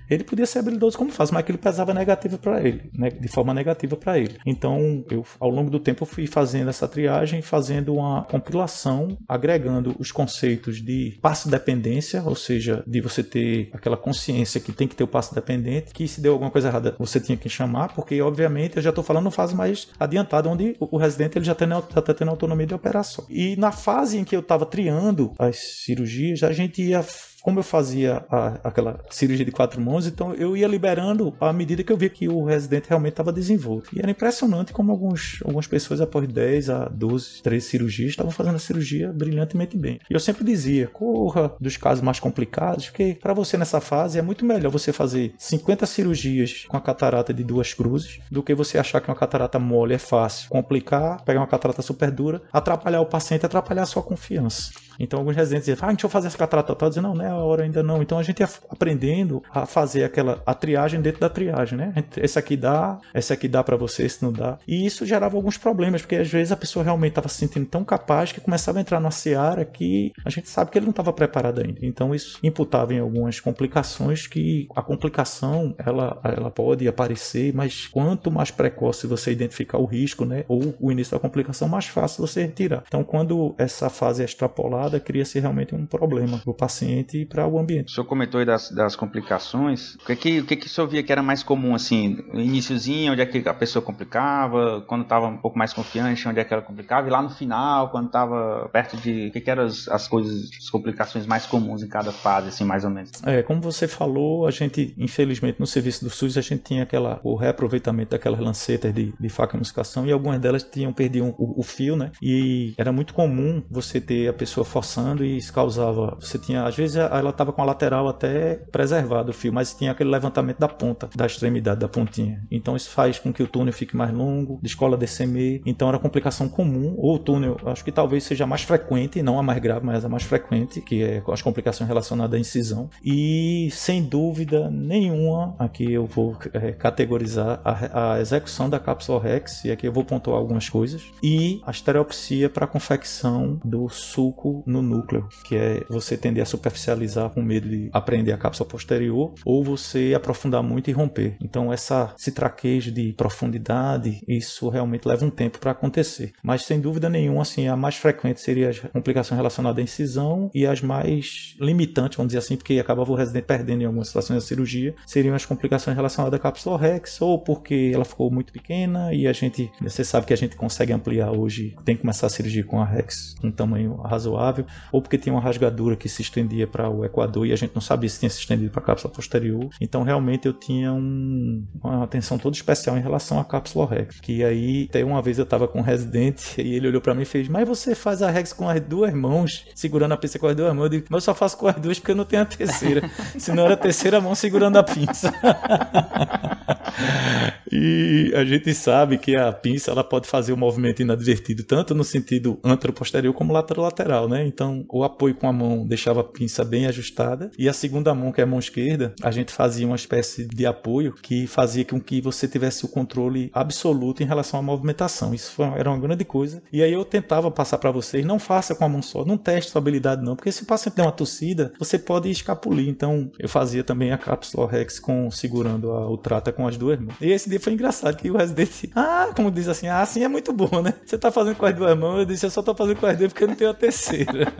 ele podia ser habilidoso como faz, mas aquilo pesava negativo para ele, né? de forma negativa para ele. Então, eu ao longo do tempo eu fui fazendo essa triagem, fazendo uma compilação, agregando os conceitos de passo dependência, ou seja, de você ter aquela consciência que tem que ter o passo dependente, que se deu alguma coisa errada, você tinha que chamar, porque obviamente eu já estou falando fase mais adiantada, onde o residente ele já está tá tendo autonomia de operação. E na fase em que eu estava triando as cirurgias, a gente ia como eu fazia a, aquela cirurgia de quatro mãos, então eu ia liberando à medida que eu via que o residente realmente estava desenvolto. E era impressionante como alguns, algumas pessoas, após 10 a 12, 13 cirurgias, estavam fazendo a cirurgia brilhantemente bem. E eu sempre dizia: corra dos casos mais complicados, porque para você nessa fase é muito melhor você fazer 50 cirurgias com a catarata de duas cruzes do que você achar que uma catarata mole é fácil, complicar, pegar uma catarata super dura, atrapalhar o paciente, atrapalhar a sua confiança. Então alguns residentes dizem, ah, deixa eu fazer essa catarata total. Dizem, não, não é a hora ainda não. Então a gente ia aprendendo a fazer aquela a triagem dentro da triagem, né? Esse aqui dá, esse aqui dá para você, esse não dá. E isso gerava alguns problemas, porque às vezes a pessoa realmente estava se sentindo tão capaz que começava a entrar numa seara que a gente sabe que ele não estava preparado ainda. Então isso imputava em algumas complicações que a complicação ela, ela pode aparecer, mas quanto mais precoce você identificar o risco, né, ou o início da complicação, mais fácil você retirar. Então quando essa fase é extrapolada cria-se realmente um problema o paciente e para o ambiente. O senhor comentou aí das, das complicações. O que, que, o que, que o senhor via que era mais comum, assim, no iníciozinho, onde é que a pessoa complicava, quando estava um pouco mais confiante, onde é que ela complicava, e lá no final, quando estava perto de... O que, que eram as, as coisas, as complicações mais comuns em cada fase, assim, mais ou menos? É, como você falou, a gente, infelizmente, no serviço do SUS, a gente tinha aquela, o reaproveitamento daquelas lancetas de, de faca e muscação, e algumas delas tinham perdido o, o fio, né? E era muito comum você ter a pessoa forçando e isso causava. Você tinha, às vezes ela estava com a lateral até preservado o fio, mas tinha aquele levantamento da ponta, da extremidade da pontinha. Então isso faz com que o túnel fique mais longo, descola descer Então era complicação comum, ou o túnel, acho que talvez seja mais frequente, não a mais grave, mas a mais frequente, que é as complicações relacionadas à incisão. E sem dúvida nenhuma, aqui eu vou é, categorizar a, a, execução da cápsula Rex, e aqui eu vou pontuar algumas coisas, e a estereopsia para confecção do suco no núcleo, que é você tender a especializar com medo de aprender a cápsula posterior, ou você aprofundar muito e romper. Então, essa, esse traquejo de profundidade, isso realmente leva um tempo para acontecer. Mas, sem dúvida nenhuma, assim, a mais frequente seria a complicação relacionada à incisão e as mais limitantes, vamos dizer assim, porque acabava o residente perdendo em algumas situações da cirurgia, seriam as complicações relacionadas à cápsula Rex, ou porque ela ficou muito pequena e a gente, você sabe que a gente consegue ampliar hoje, tem que começar a cirurgia com a Rex com um tamanho razoável, ou porque tinha uma rasgadura que se estendia para o equador e a gente não sabia se tinha se estendido para a cápsula posterior. Então, realmente, eu tinha um, uma atenção toda especial em relação à cápsula Rex. Que aí, até uma vez eu estava com um residente (laughs) e ele olhou para mim e fez: Mas você faz a Rex com as duas mãos, segurando a pinça com as duas mãos? Eu digo: Mas eu só faço com as duas porque eu não tenho a terceira. (laughs) Se não era a terceira mão segurando a pinça. (laughs) e a gente sabe que a pinça ela pode fazer o um movimento inadvertido tanto no sentido anteroposterior como lateral-lateral, né? Então, o apoio com a mão deixava a pinça bem ajustada e a segunda mão, que é a mão esquerda, a gente fazia uma espécie de apoio que fazia com que você tivesse o controle absoluto em relação à movimentação. Isso foi, era uma grande coisa. E aí eu tentava passar para vocês, não faça com a mão só, não teste sua habilidade não, porque se o paciente der uma tossida, você pode escapulir. Então, eu fazia também a cápsula Rex com segurando a, o trata com as duas mãos. E esse dia foi engraçado que o residente, ah, como diz assim, ah, assim é muito bom, né? Você tá fazendo com as duas mãos, eu disse, eu só tô fazendo com as duas porque eu não tenho a terceira.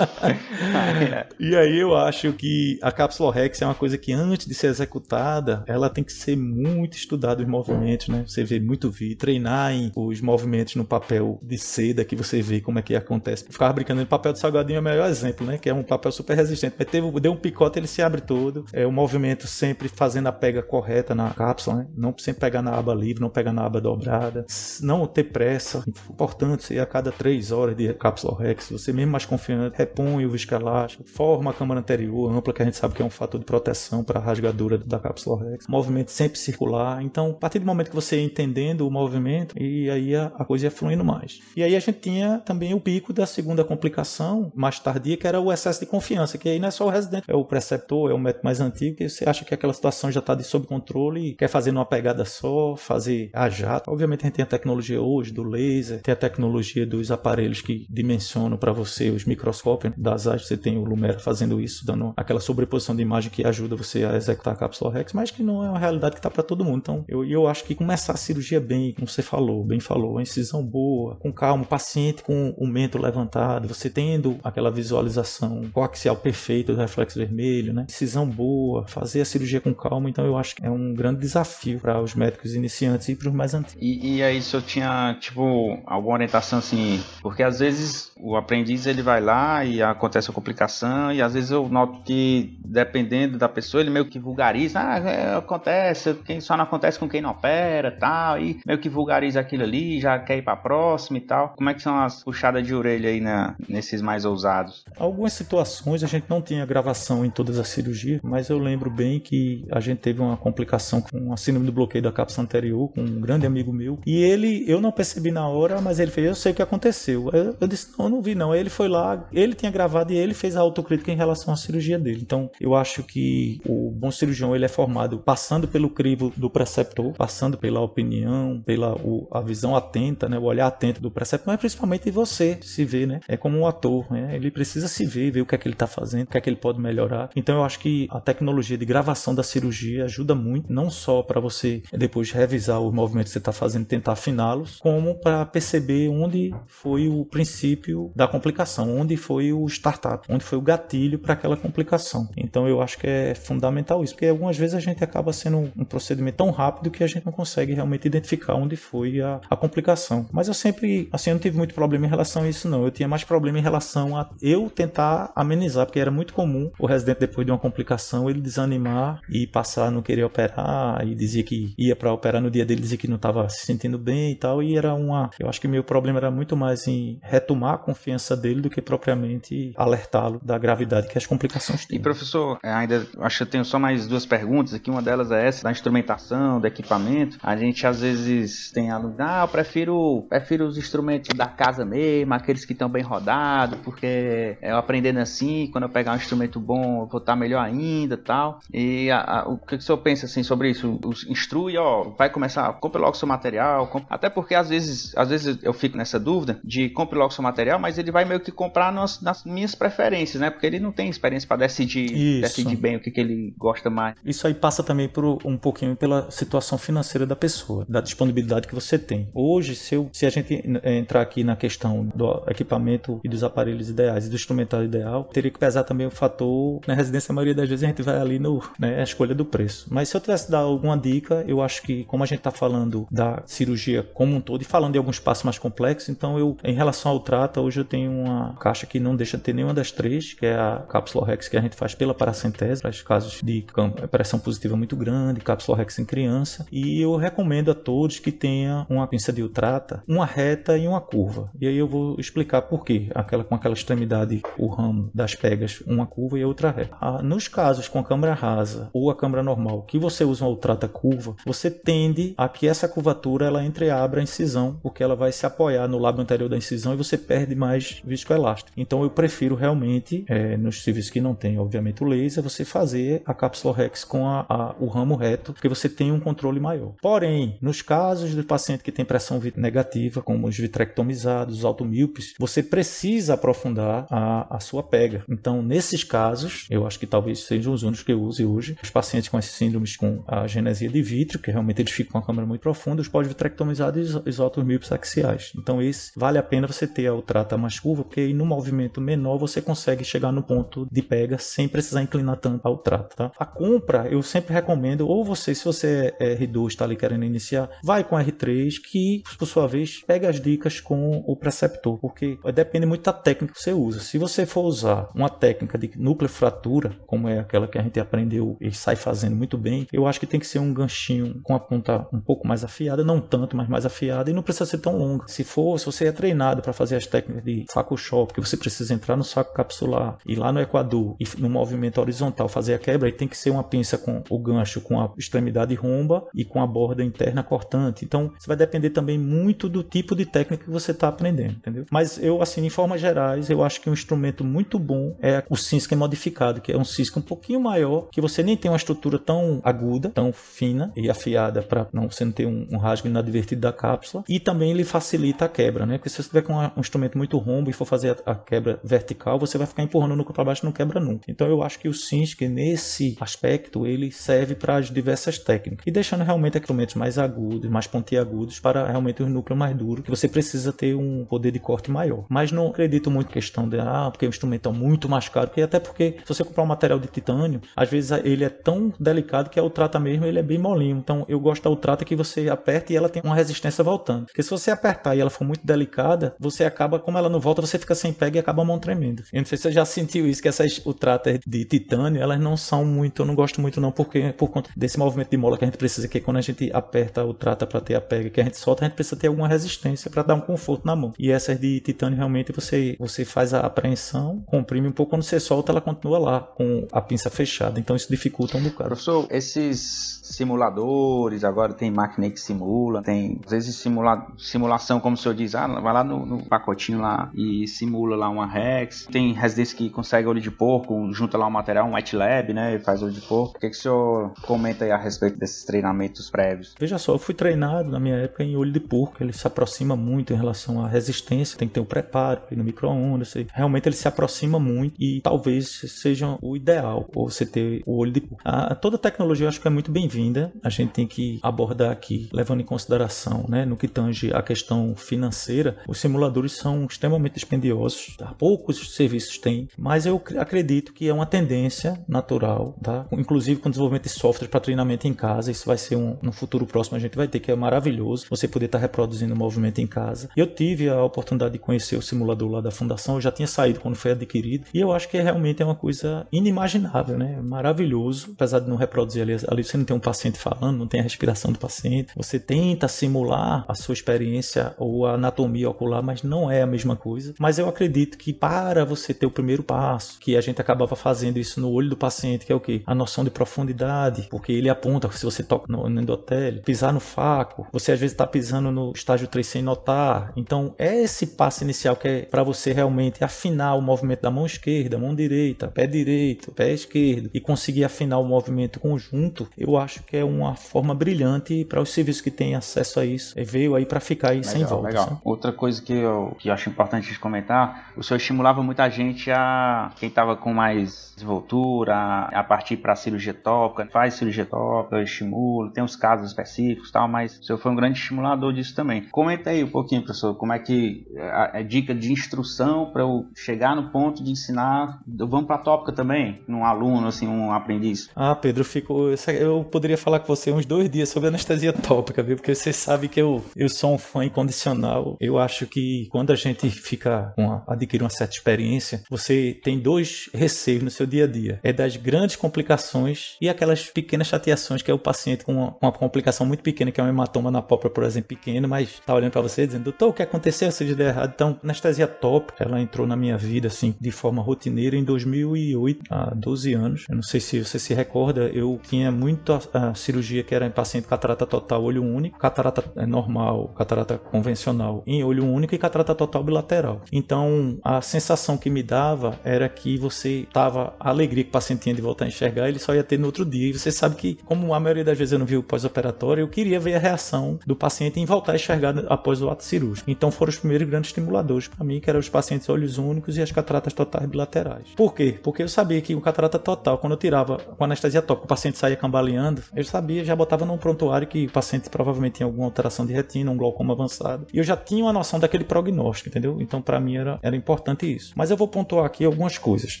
(laughs) e aí eu acho que a cápsula Rex é uma coisa que antes de ser executada, ela tem que ser muito estudada os movimentos, né? Você vê muito vídeo, treinar em os movimentos no papel de seda que você vê como é que acontece. Ficava brincando, o papel de salgadinho é o melhor exemplo, né? Que é um papel super resistente. Mas teve, deu um picote, ele se abre todo. É o movimento sempre fazendo a pega correta na cápsula, né? Não sempre pegar na aba livre, não pegar na aba dobrada. Não ter pressa. Importante ser a cada três horas de cápsula Rex, você mesmo mais confiante, repõe o viscoelástico, forma a câmara anterior ampla, que a gente sabe que é um fator de proteção para a rasgadura da cápsula Rex. Movimento sempre circular. Então, a partir do momento que você ia entendendo o movimento, e aí a, a coisa ia fluindo mais. E aí a gente tinha também o pico da segunda complicação, mais tardia, que era o excesso de confiança, que aí não é só o residente, é o preceptor, é o método mais antigo, que você acha que aquela situação já está de sob controle e quer fazer numa pegada só, fazer a jato. Obviamente a gente tem a tecnologia hoje do laser, tem a tecnologia dos aparelhos que dimensionam para você os microscópios das áreas, você tem o Lumera fazendo isso, dando aquela sobreposição de imagem que ajuda você a executar a cápsula Rex, mas que não é uma realidade que está para todo mundo. Então, eu, eu acho que começar a cirurgia bem, como você falou, bem falou, a incisão boa, com calma, paciente com o mento levantado, você tendo aquela visualização coaxial perfeita do reflexo vermelho, né? Incisão boa, fazer a cirurgia com calma, então eu acho que é um grande desafio para os médicos iniciantes e para os mais antigos. E, e aí, se eu tinha, tipo, alguma orientação assim, porque às vezes o aprendiz ele vai lá e acontece a complicação, e às vezes eu noto que dependendo da pessoa, ele meio que vulgariza, ah, é, acontece, quem só não acontece com quem não opera, tal, e meio que vulgariza aquilo ali, já quer ir para próxima e tal. Como é que são as puxadas de orelha aí na, nesses mais ousados? Algumas situações a gente não tinha gravação em todas as cirurgias, mas eu lembro bem que a gente teve uma complicação com a síndrome do bloqueio da cápsula anterior com um grande amigo meu, e ele, eu não percebi na hora, mas ele fez, eu sei o que aconteceu. Eu, eu disse, não, eu não vi não. Ele foi lá, ele tinha gravado e ele fez a autocrítica em relação à cirurgia dele. Então, eu acho que o bom cirurgião ele é formado passando pelo crivo do preceptor, passando pela opinião, pela o, a visão atenta, né, o olhar atento do preceptor, mas principalmente você se ver, né? É como um ator, né? Ele precisa se ver, ver o que é que ele está fazendo, o que é que ele pode melhorar. Então, eu acho que a tecnologia de gravação da cirurgia ajuda muito, não só para você depois revisar os movimentos que você está fazendo, tentar afiná-los, como para perceber onde foi o princípio da complicação, onde foi o startup, onde foi o gatilho para aquela complicação. Então eu acho que é fundamental isso, porque algumas vezes a gente acaba sendo um procedimento tão rápido que a gente não consegue realmente identificar onde foi a, a complicação. Mas eu sempre, assim, eu não tive muito problema em relação a isso, não. Eu tinha mais problema em relação a eu tentar amenizar, porque era muito comum o residente, depois de uma complicação, ele desanimar e passar a não querer operar e dizia que ia para operar no dia dele, dizia que não estava se sentindo bem e tal. E era uma. Eu acho que meu problema era muito mais em retomar a confiança dele do que propriamente alertá-lo da gravidade que as complicações têm. E professor, é, ainda acho que eu tenho só mais duas perguntas aqui. Uma delas é essa da instrumentação, do equipamento. A gente às vezes tem aluno, ah, eu prefiro, prefiro os instrumentos da casa mesmo, aqueles que estão bem rodados, porque eu aprendendo assim, quando eu pegar um instrumento bom, eu vou estar melhor ainda tal. E a, a, o que, que o senhor pensa assim sobre isso? treinamento instrui, ó, vai começar, compre logo seu material, compre... até porque às vezes, às vezes eu fico nessa dúvida de compre logo seu material, mas ele vai meio que comprar nas, nas minhas preferências, né? Porque ele não tem experiência para decidir, decidir bem o que, que ele gosta mais. Isso aí passa também por um pouquinho pela situação financeira da pessoa, da disponibilidade que você tem. Hoje, se, eu, se a gente entrar aqui na questão do equipamento e dos aparelhos ideais e do instrumental ideal, teria que pesar também o fator na residência, a maioria das vezes a gente vai ali no, né, a escolha do preço. Mas se eu tivesse dar alguma dica, eu acho que como a gente está falando da cirurgia como um todo e falando de alguns passos mais complexos, então eu, em relação ao trata, hoje eu tenho uma caixa que não deixa de ter nenhuma das três, que é a cápsula Rex que a gente faz pela paracentese, para casos de pressão positiva muito grande, cápsula Rex em criança, e eu recomendo a todos que tenha uma pinça de ultrata, uma reta e uma curva. E aí eu vou explicar por quê, aquela com aquela extremidade, o ramo das pegas, uma curva e outra reta. Ah, nos casos com a câmera rasa ou a câmera normal, que você usa uma ultrata curva, você tende a que essa curvatura ela entreabra a incisão, porque ela vai se apoiar no lábio anterior da incisão e você perde mais viscoelástico. Então eu prefiro realmente, é, nos serviços que não tem, obviamente, o laser, você fazer a cápsula Rex com a, a, o ramo reto, porque você tem um controle maior. Porém, nos casos do paciente que tem pressão negativa, como os vitrectomizados, os automíopes, você precisa aprofundar a, a sua pega. Então, nesses casos, eu acho que talvez sejam os únicos que eu use hoje, os pacientes com esses síndromes com a genesia de vítreo, que realmente eles ficam com a câmera muito profunda, os pós-vitrectomizados e os automíopes axiais. Então, esse vale a pena você ter a trata mais curva, porque aí no movimento menor você consegue chegar no ponto de pega sem precisar inclinar tanto ao trato. Tá? A compra, eu sempre recomendo, ou você, se você é R2, está ali querendo iniciar, vai com R3, que por sua vez pega as dicas com o preceptor, porque depende muito da técnica que você usa. Se você for usar uma técnica de núcleo fratura, como é aquela que a gente aprendeu e sai fazendo muito bem, eu acho que tem que ser um ganchinho com a ponta um pouco mais afiada, não tanto, mas mais afiada, e não precisa ser tão longa. Se for, se você é treinado para fazer as técnicas de saco shop, que você precisa entrar no saco capsular e lá no equador e no movimento horizontal fazer a quebra, aí tem que ser uma pinça com o gancho com a extremidade romba e com a borda interna cortante. Então, você vai depender também muito do tipo de técnica que você está aprendendo, entendeu? Mas eu, assim, em formas gerais, eu acho que um instrumento muito bom é o Sinsky modificado, que é um Sinsky um pouquinho maior, que você nem tem uma estrutura tão aguda, tão fina e afiada para não você não ter um, um rasgo inadvertido da cápsula, e também ele facilita a quebra, né? Porque se você tiver com um instrumento muito rombo e for fazer a, a quebra vertical, você vai ficar empurrando o núcleo para baixo não quebra nunca. Então eu acho que o Sinsky nesse aspecto ele serve para as diversas técnicas e deixando realmente instrumentos mais agudos, mais pontiagudos para realmente o núcleo mais duro, que você precisa ter um poder de corte maior. Mas não acredito muito em questão de ah, porque o instrumento é muito mais caro, porque até porque se você comprar um material de titânio, às vezes ele é tão delicado que a ultrata mesmo ele é bem molinho. Então eu gosto da ultrata que você aperta e ela tem uma resistência voltando. Porque se você apertar e ela for muito delicada, você acaba, como ela não volta, você fica sem pega e acaba a mão tremendo. Eu não sei se você já sentiu isso, que essas ultratas de titânio, elas não são muito, eu não gosto muito não, porque por conta desse movimento de mola que a gente precisa, que quando a gente aperta o trata para ter a pega que a gente solta, a gente precisa ter alguma resistência para dar um conforto na mão. E essas de titânio realmente você você faz a apreensão, comprime um pouco, quando você solta ela continua lá com a pinça fechada. Então isso dificulta um bocado. Professor, esses simuladores, agora tem máquina que simula, tem às vezes simula, simulação, como o senhor diz, ah, vai lá no, no, pacotinho lá e simula lá uma Rex. Tem residência que consegue olho de porco, junta lá um material, um wet lab, né, e faz olho de porco. O que, que o senhor comenta aí a respeito desses treinamentos prévios? Veja só, eu fui treinado na minha época em olho de porco, ele se aproxima muito em relação à resistência, tem que ter o um preparo, no micro-ondas, realmente ele se aproxima muito e talvez seja o ideal, você ter o olho de porco. A, toda tecnologia eu acho que é muito bem-vinda bem-vinda. A gente tem que abordar aqui, levando em consideração, né, no que tange a questão financeira, os simuladores são extremamente dispendiosos, tá? poucos serviços têm, mas eu acredito que é uma tendência natural, tá? inclusive com o desenvolvimento de software para treinamento em casa, isso vai ser um, no futuro próximo a gente vai ter, que é maravilhoso, você poder estar tá reproduzindo o movimento em casa. Eu tive a oportunidade de conhecer o simulador lá da fundação, eu já tinha saído quando foi adquirido, e eu acho que realmente é uma coisa inimaginável, né? Maravilhoso, apesar de não reproduzir ali, ali você não tem um paciente falando, não tem a respiração do paciente. Você tenta simular a sua experiência ou a anatomia ocular, mas não é a mesma coisa. Mas eu acredito que para você ter o primeiro passo, que a gente acabava fazendo isso no olho do paciente, que é o que? A noção de profundidade, porque ele aponta se você toca no, no endotélio, pisar no faco, você às vezes está pisando no estágio 3 sem notar. Então é esse passo inicial que é para você realmente afinar o movimento da mão esquerda, mão direita, pé direito, pé esquerdo e conseguir afinar o movimento conjunto. Eu acho que é uma forma brilhante para os serviços que têm acesso a isso. É, veio aí para ficar aí legal, sem volta. Legal. Outra coisa que eu, que eu acho importante de comentar, o senhor estimulava muita gente a quem estava com mais desenvoltura, a, partir para cirurgia tópica, faz cirurgia tópica, estimula, tem os casos específicos tal, mas o senhor foi um grande estimulador disso também. Comenta aí um pouquinho, professor, como é que a, a dica de instrução para eu chegar no ponto de ensinar, vamos para a tópica também, num aluno, assim, um aprendiz. Ah, Pedro, eu fico, eu poderia falar com você uns dois dias sobre anestesia tópica, viu? Porque você sabe que eu, eu sou um fã incondicional. Eu acho que quando a gente fica uma, adquire uma certa experiência, você tem dois receios no seu dia a dia. É das grandes complicações e aquelas pequenas chateações que é o paciente com uma, uma complicação muito pequena, que é um hematoma na pálpebra, por exemplo, pequeno, mas tá olhando para você dizendo, doutor, o que aconteceu? Seja deu errado. Então, anestesia tópica, ela entrou na minha vida, assim, de forma rotineira em 2008, há 12 anos. Eu não sei se você se recorda, eu tinha muito a, a cirurgia que era em paciente catarata total olho único, catarata é, normal, catarata convencional em olho único e catarata total bilateral. Então, a sensação que me dava era que você tava a alegria que o paciente tinha de voltar a enxergar, ele só ia ter no outro dia. E você sabe que, como a maioria das vezes eu não vi o pós-operatório, eu queria ver a reação do paciente em voltar a enxergar após o ato cirúrgico. Então, foram os primeiros grandes estimuladores para mim, que eram os pacientes olhos únicos e as cataratas totais bilaterais. Por quê? Porque eu sabia que o catarata total, quando eu tirava com anestesia tópica, o paciente saía cambaleando, eu sabia, já botava num prontuário que o paciente provavelmente tinha alguma alteração de retina, um glaucoma avançado. E eu já tinha uma noção daquele prognóstico, entendeu? Então, para mim era, era importante isso. Mas eu vou pontuar aqui algumas coisas.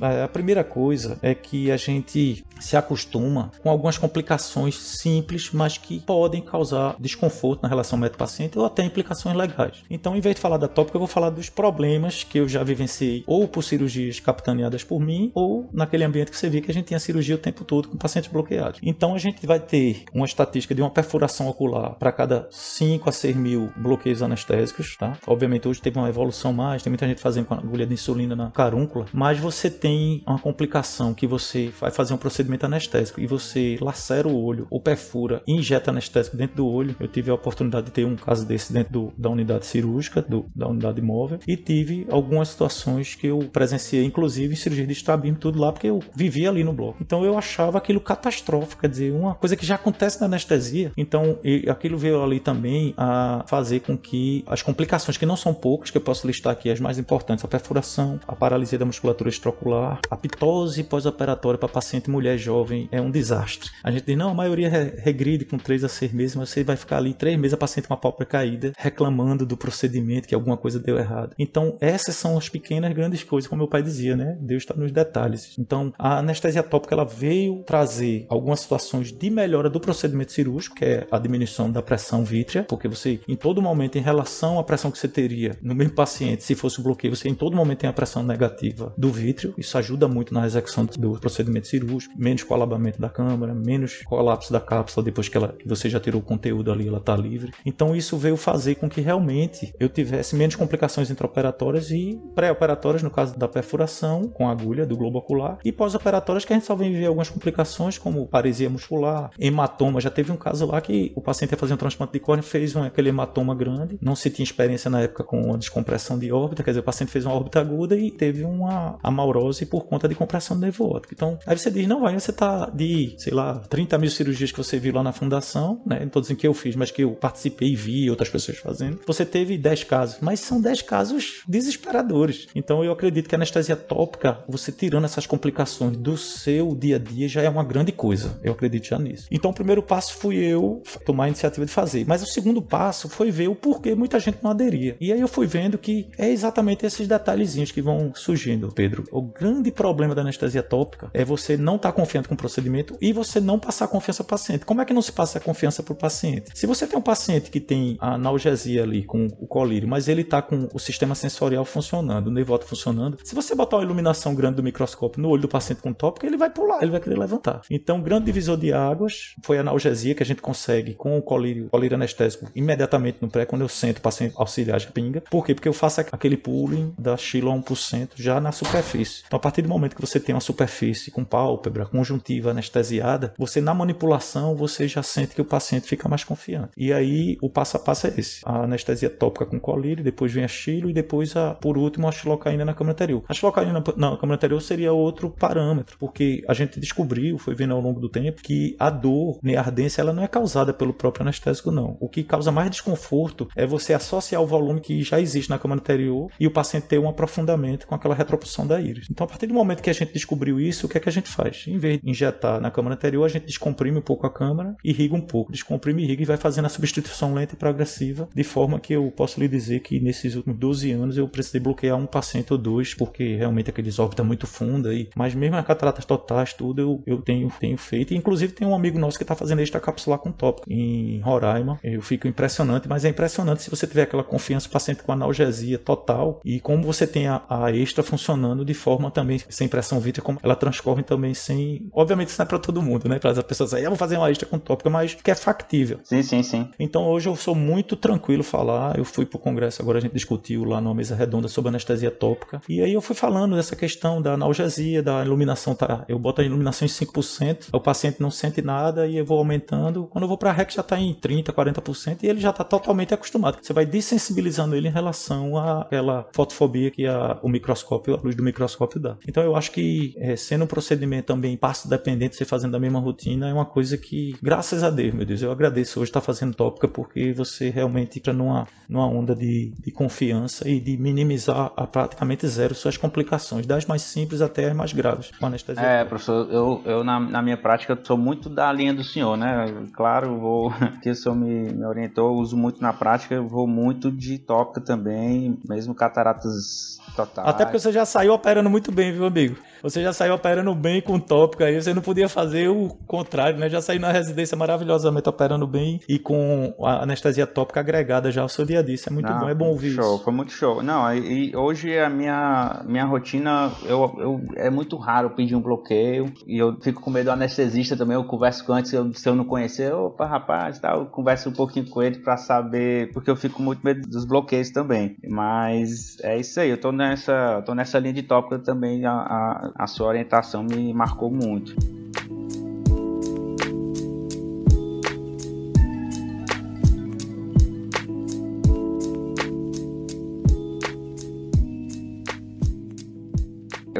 A primeira coisa é que a gente se acostuma com algumas complicações simples, mas que podem causar desconforto na relação médico-paciente ou até implicações legais. Então, em vez de falar da tópica, eu vou falar dos problemas que eu já vivenciei ou por cirurgias capitaneadas por mim ou naquele ambiente que você viu que a gente tinha cirurgia o tempo todo com pacientes bloqueados. Então, a gente vai ter uma estatística de uma perfuração ocular para cada 5 a 6 mil bloqueios anestésicos, tá? Obviamente, hoje teve uma evolução mais, tem muita gente fazendo com agulha de insulina na carúncula, mas você tem uma complicação que você vai fazer um procedimento anestésico e você lacera o olho ou perfura e injeta anestésico dentro do olho. Eu tive a oportunidade de ter um caso desse dentro do, da unidade cirúrgica, do, da unidade móvel, e tive algumas situações que eu presenciei, inclusive em cirurgia de estrabismo, tudo lá, porque eu vivia ali no bloco. Então eu achava aquilo catastrófico, quer dizer, uma coisa que já acontece na anestesia. Então aquilo veio ali também a fazer com que as complicações, que não são poucas, que eu posso listar aqui as mais importantes, a perfuração, a paralisia da musculatura extraocular, a pitose pós-operatória para paciente mulher jovem é um desastre. A gente diz, não, a maioria regride com 3 a 6 meses, mas você vai ficar ali 3 meses a paciente com a pálpebra caída, reclamando do procedimento, que alguma coisa deu errado. Então, essas são as pequenas, grandes coisas, como meu pai dizia, né? Deus está nos detalhes. Então, a anestesia tópica, ela veio trazer algumas situações de melhora do procedimento cirúrgico, que é a diminuição da pressão vítrea, porque você, em todo momento, em relação à pressão que você teria no mesmo paciente, se fosse o bloqueio, você em todo momento tem a pressão negativa do vítreo. Isso ajuda muito na execução do procedimento cirúrgico, menos colabamento da câmara, menos colapso da cápsula depois que, ela, que você já tirou o conteúdo ali, ela está livre. Então, isso veio fazer com que realmente eu tivesse menos complicações intraoperatórias e pré-operatórias, no caso da perfuração com agulha do globo ocular, e pós-operatórias que a gente só vem ver algumas complicações, como paresia muscular, hematoma. Já teve um caso lá que o paciente ia fazer um transplante de córnea, fez um, aquele hematoma grande, não se tinha experiência na época com a descompressão de órbita, quer dizer, o paciente fez uma órbita aguda e teve uma amaurose por conta de compressão do nervo óptico. Então, aí você diz, não, vai, você tá de, sei lá, 30 mil cirurgias que você viu lá na fundação, né? Não tô dizendo que eu fiz, mas que eu participei e vi outras pessoas fazendo. Você teve 10 casos, mas são 10 casos desesperadores. Então, eu acredito que a anestesia tópica, você tirando essas complicações do seu dia a dia, já é uma grande coisa. Eu acredito já nisso. Então, o primeiro passo fui eu tomar a iniciativa de fazer. Mas o segundo passo foi ver o porquê muita gente não aderia. E aí eu fui vendo que é exatamente esses detalhezinhos que vão surgindo, Pedro. O grande problema da anestesia tópica é você não estar tá confiante com o procedimento e você não passar confiança ao paciente. Como é que não se passa a confiança para o paciente? Se você tem um paciente que tem a analgesia ali com o colírio, mas ele está com o sistema sensorial funcionando, o nervoto funcionando, se você botar uma iluminação grande do microscópio no olho do paciente com tópica, ele vai pular, ele vai querer levantar. Então, grande divisor de águas foi a analgesia que a gente consegue com o colírio, colírio anestésico imediatamente no pré, quando eu sento o paciente auxiliar de pinga. Por quê? Porque eu faço aquele pooling da Chilo a 1% já na superfície. Então, a partir do momento que você tem uma superfície com pálpebra, conjuntiva anestesiada, você na manipulação você já sente que o paciente fica mais confiante. E aí o passo a passo é esse: a anestesia tópica com colírio, depois vem a chilo e depois a, por último a xilocaína na câmara anterior. A xilocaína na câmara anterior seria outro parâmetro, porque a gente descobriu, foi vendo ao longo do tempo, que a dor, né, a ardência, ela não é causada pelo próprio anestésico, não. O que causa mais desconforto é você associar o volume que já existe na câmara anterior e o paciente ter um aprofundamento com aquela retroposição da íris. Então, a partir do momento que a gente descobriu isso, o que é que a gente faz? Em vez de injetar na câmara anterior, a gente descomprime um pouco a câmara, irriga um pouco, descomprime, irriga e vai fazendo a substituição lenta e progressiva, de forma que eu posso lhe dizer que nesses últimos 12 anos eu precisei bloquear um paciente ou dois, porque realmente aqueles órbita muito funda, e, mas mesmo as cataratas totais, tudo eu, eu tenho, tenho feito. E, inclusive tem um amigo nosso que está fazendo extracapsular com tópico em Roraima. Eu fico impressionante, mas é impressionante se você tiver aquela confiança, paciente com analgesia total e como você tem a, a extra funcionando de forma também sem pressão vítrea, como ela transcorre também sem. Obviamente isso não é para todo mundo, né? Para as pessoas dizer, ah, vou fazer uma extra com tópica, mas que é factível. Sim, sim, sim. Então hoje eu sou muito tranquilo falar. Eu fui para o congresso, agora a gente discutiu lá numa mesa redonda sobre anestesia tópica. E aí eu fui falando dessa questão da analgesia, da iluminação, tá? Eu boto a iluminação em 5%, o paciente não sente nada e eu vou aumentando. Quando eu vou para REC já está em 30%, 40% e ele já está totalmente acostumado. Você vai desensibilizando ele em relação àquela fotofobia que a, o microscópio, a luz do microscópio dá. Então eu acho que é, sendo um procedimento também passo dependente, você fazendo a mesma rotina, é uma coisa que, graças a Deus, meu Deus, eu agradeço hoje estar fazendo tópica porque você realmente entra numa, numa onda de, de confiança e de minimizar a praticamente zero suas complicações, das mais simples até as mais graves com anestesia. É, professor, eu, eu na, na minha prática sou muito da linha do senhor, né? Claro, vou (laughs) que o senhor me, me orientou, uso muito na prática, vou muito de tópica também, mesmo cataratas totais. Até porque você já saiu operando muito bem, viu, amigo? do Você já saiu operando bem com tópica aí, você não podia fazer o contrário, né? Já saiu na residência maravilhosamente operando bem e com a anestesia tópica agregada já ao seu dia a dia. Isso é muito não, bom, é bom ouvir show, isso. Foi muito show. Não, e, hoje a minha, minha rotina, eu, eu, é muito raro pedir um bloqueio e eu fico com medo do anestesista também. Eu converso com antes, eu, se eu não conhecer, opa, rapaz, tá, eu converso um pouquinho com ele para saber, porque eu fico com muito medo dos bloqueios também. Mas é isso aí, eu tô nessa, tô nessa linha de tópica também, a, a a sua orientação me marcou muito.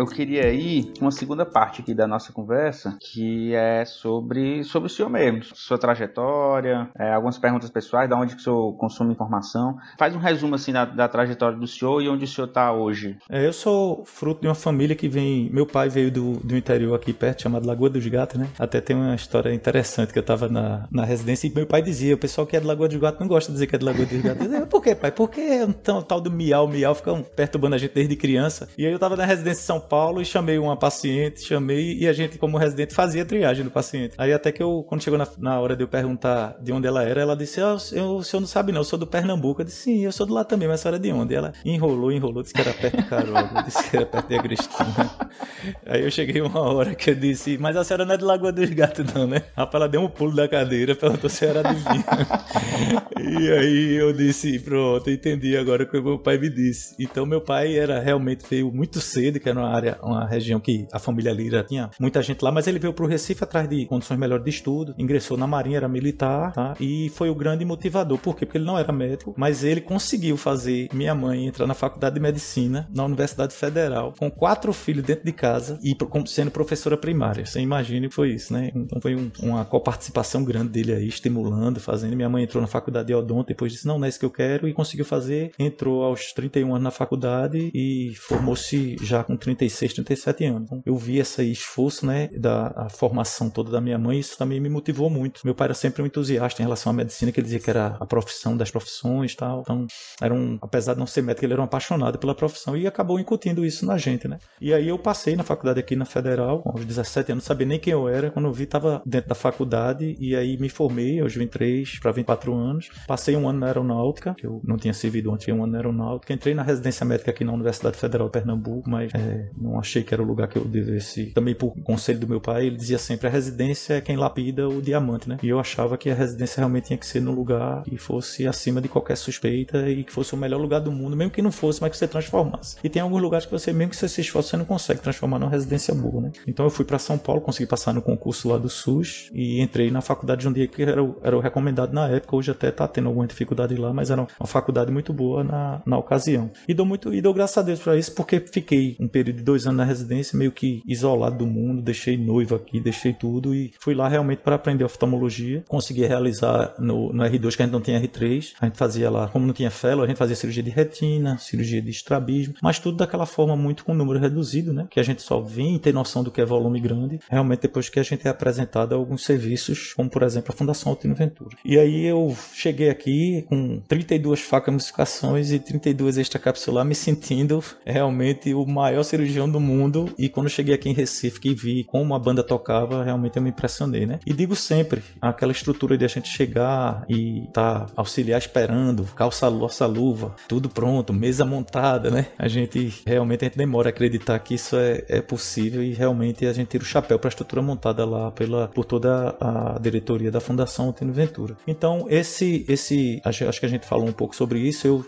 Eu queria ir uma segunda parte aqui da nossa conversa, que é sobre, sobre o senhor mesmo, sua trajetória, é, algumas perguntas pessoais, da onde que o senhor consome informação. Faz um resumo assim da, da trajetória do senhor e onde o senhor está hoje. É, eu sou fruto de uma família que vem. Meu pai veio do, do interior aqui perto, chamado Lagoa dos Gatos, né? Até tem uma história interessante que eu estava na, na residência e meu pai dizia: o pessoal que é de Lagoa dos Gatos não gosta de dizer que é de Lagoa dos Gatos. Dizia, Por quê, pai? Porque é um tal do miau, miau, ficam perturbando a gente desde criança. E aí eu estava na residência em São Paulo e chamei uma paciente, chamei e a gente, como residente, fazia triagem do paciente. Aí até que eu, quando chegou na, na hora de eu perguntar de onde ela era, ela disse: oh, eu, o senhor não sabe não, eu sou do Pernambuco. Eu disse: sim, eu sou do lá também, mas a senhora é de onde? ela enrolou, enrolou, disse que era perto de Caroga, (laughs) disse que era perto de Agrestina. Aí eu cheguei uma hora que eu disse: mas a senhora não é de Lagoa dos Gatos não, né? Rapaz, ela deu um pulo da cadeira, perguntou se era adivinha. (laughs) e aí eu disse: pronto, entendi agora o que meu pai me disse. Então meu pai era realmente veio muito cedo, que era uma área, uma região que a família Lira tinha muita gente lá, mas ele veio para o Recife atrás de condições melhores de estudo, ingressou na Marinha, era militar, tá? E foi o grande motivador. Por quê? Porque ele não era médico, mas ele conseguiu fazer minha mãe entrar na faculdade de medicina na Universidade Federal com quatro filhos dentro de casa e sendo professora primária. Você imagina que foi isso, né? Então foi um, uma coparticipação grande dele aí, estimulando, fazendo. Minha mãe entrou na faculdade de odonto, depois disse: Não, não é isso que eu quero, e conseguiu fazer. Entrou aos 31 anos na faculdade e formou-se já com 36, 37 17 anos. Então, eu vi esse esforço, né, da formação toda da minha mãe, isso também me motivou muito. Meu pai era sempre um entusiasta em relação à medicina, que ele dizia que era a profissão das profissões, tal. Então, era um, apesar de não ser médico, ele era um apaixonado pela profissão e acabou incutindo isso na gente, né? E aí eu passei na faculdade aqui na Federal, aos 17 anos, não sabia nem quem eu era, quando eu vi tava dentro da faculdade e aí me formei aos 23 para 24 anos. Passei um ano na aeronáutica, que eu não tinha servido antes, um ano na aeronáutica. Entrei na residência médica aqui na Universidade Federal de Pernambuco, mas é, não achei que era o lugar que eu devesse. Também por conselho do meu pai, ele dizia sempre: a residência é quem lapida o diamante, né? E eu achava que a residência realmente tinha que ser no lugar que fosse acima de qualquer suspeita e que fosse o melhor lugar do mundo, mesmo que não fosse, mas que você transformasse. E tem alguns lugares que você, mesmo que você se esforce, você não consegue transformar numa residência boa, né? Então eu fui para São Paulo, consegui passar no concurso lá do SUS e entrei na faculdade de um dia que era o, era o recomendado na época. Hoje até tá tendo alguma dificuldade lá, mas era uma faculdade muito boa na, na ocasião. E dou muito, e dou graças a Deus para isso, porque fiquei um período de dois anos na residência, meio que isolado do mundo, deixei noiva aqui, deixei tudo e fui lá realmente para aprender oftalmologia. Consegui realizar no, no, R2, que a gente não tinha R3, a gente fazia lá, como não tinha fellow, a gente fazia cirurgia de retina, cirurgia de estrabismo, mas tudo daquela forma muito com número reduzido, né? Que a gente só vem ter noção do que é volume grande, realmente depois que a gente é apresentado a alguns serviços, como por exemplo a Fundação Altino Ventura. E aí eu cheguei aqui com 32 facamificações e 32 extracapsular, me sentindo realmente o maior cirurgião do mundo. E quando cheguei aqui em Recife e vi como a banda tocava, realmente eu me impressionei, né? E digo sempre, aquela estrutura de a gente chegar e tá auxiliar esperando, calça nossa luva, tudo pronto, mesa montada, né? A gente realmente a gente demora a acreditar que isso é, é possível e realmente a gente tira o chapéu para a estrutura montada lá pela, por toda a diretoria da Fundação Antônio Ventura. Então, esse, esse acho que a gente falou um pouco sobre isso. Eu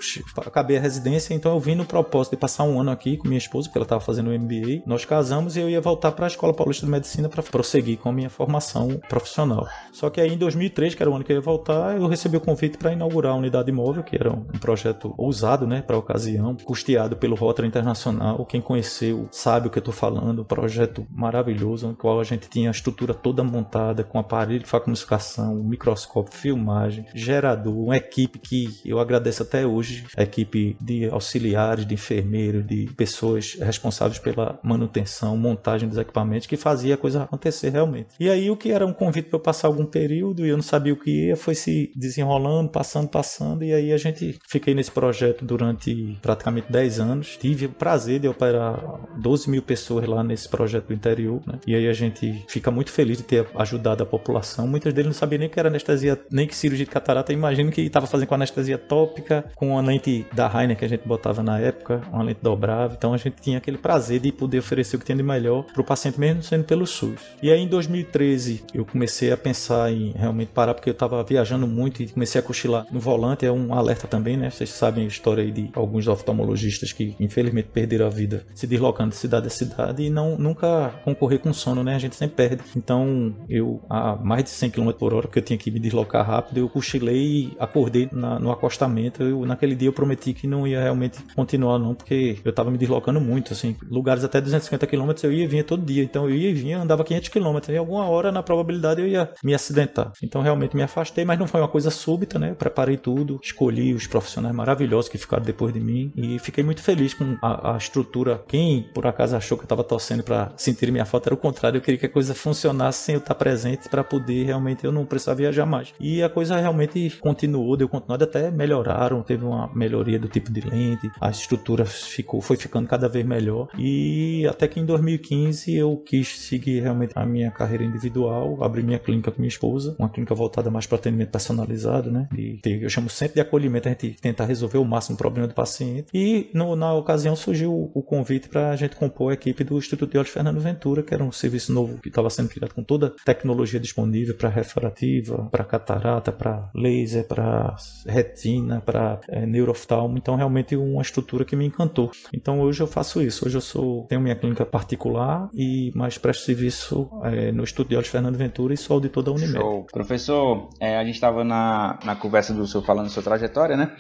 acabei a residência, então eu vim no propósito de passar um ano aqui com minha esposa, porque ela estava fazendo o MBA. Nós casamos e eu ia voltar para a Escola Paulista de Medicina para prosseguir com a minha formação profissional. Só que aí em 2003, que era o ano que eu ia voltar, eu recebi o convite para inaugurar a unidade móvel, que era um projeto ousado, né, para a ocasião, custeado pelo Rotary Internacional. Quem conheceu sabe o que eu estou falando. Um projeto maravilhoso, no qual a gente tinha a estrutura toda montada com aparelho de facamificação, microscópio, filmagem, gerador, uma equipe que eu agradeço até hoje, a equipe de auxiliares, de enfermeiros, de pessoas responsáveis pela manutenção, montagem dos equipamentos, que fazia a coisa acontecer realmente. E aí o que era um convite para eu passar algum período e eu não sabia o que ia, foi se desenrolando, passando, passando, e aí a gente fiquei nesse projeto durante praticamente 10 anos. Tive o prazer de operar 12 mil pessoas lá nesse projeto do interior, né? E aí a gente fica muito feliz de ter ajudado a população. Muitas deles não sabiam nem que era anestesia, nem que cirurgia de catarata. Imagino que estava fazendo com anestesia tópica, com a lente da Rainer que a gente botava na época, uma lente dobrável. Então a gente tinha aquele prazer de poder oferecer o que tinha de melhor para o paciente, mesmo sendo pelo SUS. E aí em 2013 eu comecei a pensar em realmente parar, porque eu estava viajando muito e comecei a cochilar no volante. É um alerta também, né? Vocês sabem a história aí de alguns oftalmologistas que infelizmente perderam a vida se deslocando de cidade a cidade e não nunca concorrer com sono, né? A gente sempre perde. Então eu, a mais de 100 km por hora, porque eu tinha que me deslocar rápido, eu cochilei e acordei na, no acostamento. Eu, naquele dia eu prometi que não ia realmente continuar, não, porque eu tava me deslocando muito, assim, lugares até 250 km eu ia e vinha todo dia. Então eu ia e vinha, andava 500 km. E alguma hora, na probabilidade, eu ia me acidentar. Então realmente me afastei, mas não foi uma coisa súbita, né? Eu preparei tudo, escolhi os profissionais maravilhosos que ficaram depois de mim e fiquei muito feliz com a, a estrutura. Quem por acaso achou que eu tava torcendo para sentir minha falta era o contrário. Eu queria que a coisa funcionasse sem eu estar presente para poder realmente eu não precisar viajar mais. E a coisa realmente continuou, deu continuidade, até melhoraram, teve uma melhoria do tipo de lente, a estrutura ficou, foi ficando cada vez melhor. E até que em 2015 eu quis seguir realmente a minha carreira individual, abri minha clínica com minha esposa, uma clínica voltada mais para atendimento personalizado, né? E eu chamo sempre de acolhimento, a gente tentar resolver o máximo o problema do paciente. E no, na ocasião surgiu o convite para a gente compor a equipe do Instituto de Olhos Fernando Ventura, que era um serviço novo que estava sendo criado com toda a tecnologia disponível para refrativa, para catarata, para laser, para retina, para é, neurooftalmo. Então, realmente uma estrutura que me encantou. Então, hoje eu faço isso. Hoje eu sou tenho minha clínica particular e mais presto serviço é, no Instituto de Olhos Fernando Ventura e sou auditor da Unimed. Show. Professor, é, a gente estava na, na conversa do senhor falando da sua trajetória, né?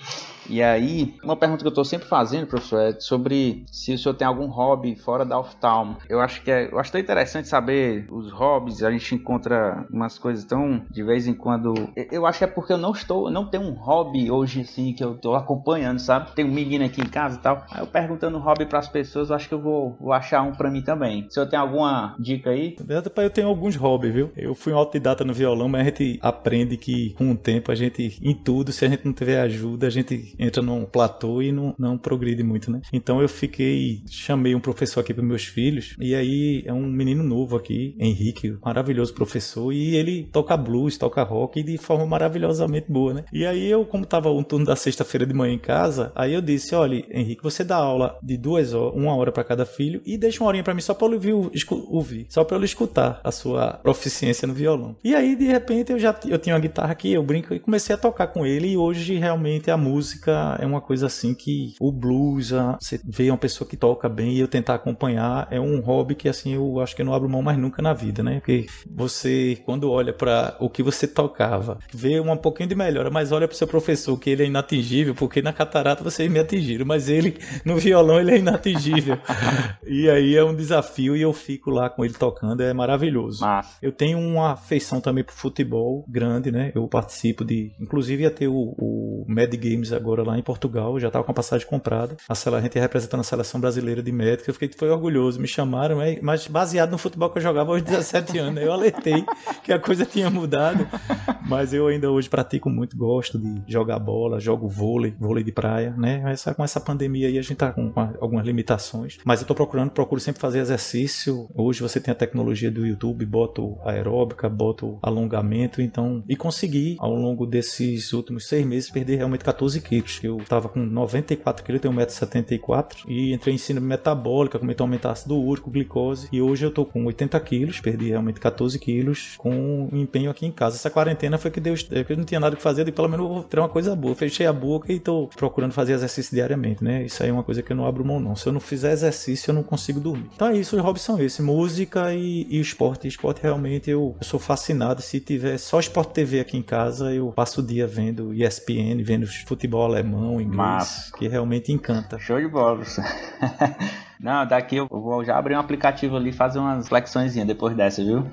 E aí, uma pergunta que eu estou sempre fazendo, professor, é sobre se o senhor tem algum hobby fora da oftalmo. Eu acho que é, eu acho tão interessante saber os hobbies, a gente encontra umas coisas tão de vez em quando. Eu acho que é porque eu não estou, não tenho um hobby hoje assim que eu estou acompanhando, sabe? Tem um menino aqui em casa e tal. Aí eu perguntando hobby para as pessoas, eu acho que eu vou, vou achar um para mim também. O senhor tem alguma dica aí? verdade, pai, eu tenho alguns hobbies, viu? Eu fui um autodidata no violão, mas a gente aprende que com o tempo a gente, em tudo, se a gente não tiver ajuda, a gente entra num platô e não, não progride muito, né? Então eu fiquei, chamei um professor aqui para meus filhos, e aí é um menino novo aqui, Henrique, maravilhoso professor, e ele toca blues, toca rock de forma maravilhosamente boa, né? E aí eu, como tava um turno da sexta-feira de manhã em casa, aí eu disse: olha, Henrique, você dá aula de duas horas, uma hora para cada filho, e deixa uma horinha para mim só para ouvir, ouvir, só para eu escutar a sua proficiência no violão. E aí, de repente, eu já eu tinha uma guitarra aqui, eu brinco e comecei a tocar com ele, e hoje realmente a música é uma coisa assim que o blues, você vê uma pessoa que toca bem e eu tentar acompanhar, é um hobby que assim eu acho que eu não abro mão mais nunca na vida, né? Porque você, quando olha para o que você tocava, vê um pouquinho de melhora, mas olha para seu professor que ele é inatingível, porque na catarata vocês me atingiram, mas ele no violão ele é inatingível. (laughs) e aí é um desafio e eu fico lá com ele tocando, é maravilhoso. Massa. Eu tenho uma afeição também pro futebol grande, né? Eu participo de, inclusive ia ter o, o Mad Games agora lá em Portugal, já tava com a passagem comprada. A, a gente representando a seleção brasileira de médica, eu fiquei foi orgulhoso, me chamaram, mas baseado no futebol que eu jogava aos 17 anos, eu alertei que a coisa tinha mudado, mas eu ainda hoje pratico muito, gosto de jogar bola, jogo vôlei, vôlei de praia, né? Mas com essa pandemia aí a gente tá com algumas limitações, mas eu tô procurando, procuro sempre fazer exercício. Hoje você tem a tecnologia do YouTube, boto aeróbica, boto alongamento, então e consegui ao longo desses últimos seis meses perder realmente 14 quilos. Eu tava com 94 quilos, tenho 1,74m e entrei em síndrome metabólica, comecei a aumentar ácido úrico, glicose e hoje eu tô com 80 quilos, perdi realmente 14 quilos com um empenho aqui em casa. Essa quarentena foi que deu, eu não tinha nada que fazer, e pelo menos vou ter uma coisa boa. Fechei a boca e tô procurando fazer exercício diariamente, né? Isso aí é uma coisa que eu não abro mão não. Se eu não fizer exercício, eu não consigo dormir. Então é isso, os hobbies são esses, música e, e esporte. esporte realmente eu, eu sou fascinado. Se tiver só esporte TV aqui em casa, eu passo o dia vendo ESPN, vendo futebol alemão, inglês, Massa. que realmente encanta. Show de bola, (laughs) Não, daqui eu vou já abrir um aplicativo ali e fazer umas flexões depois dessa, viu?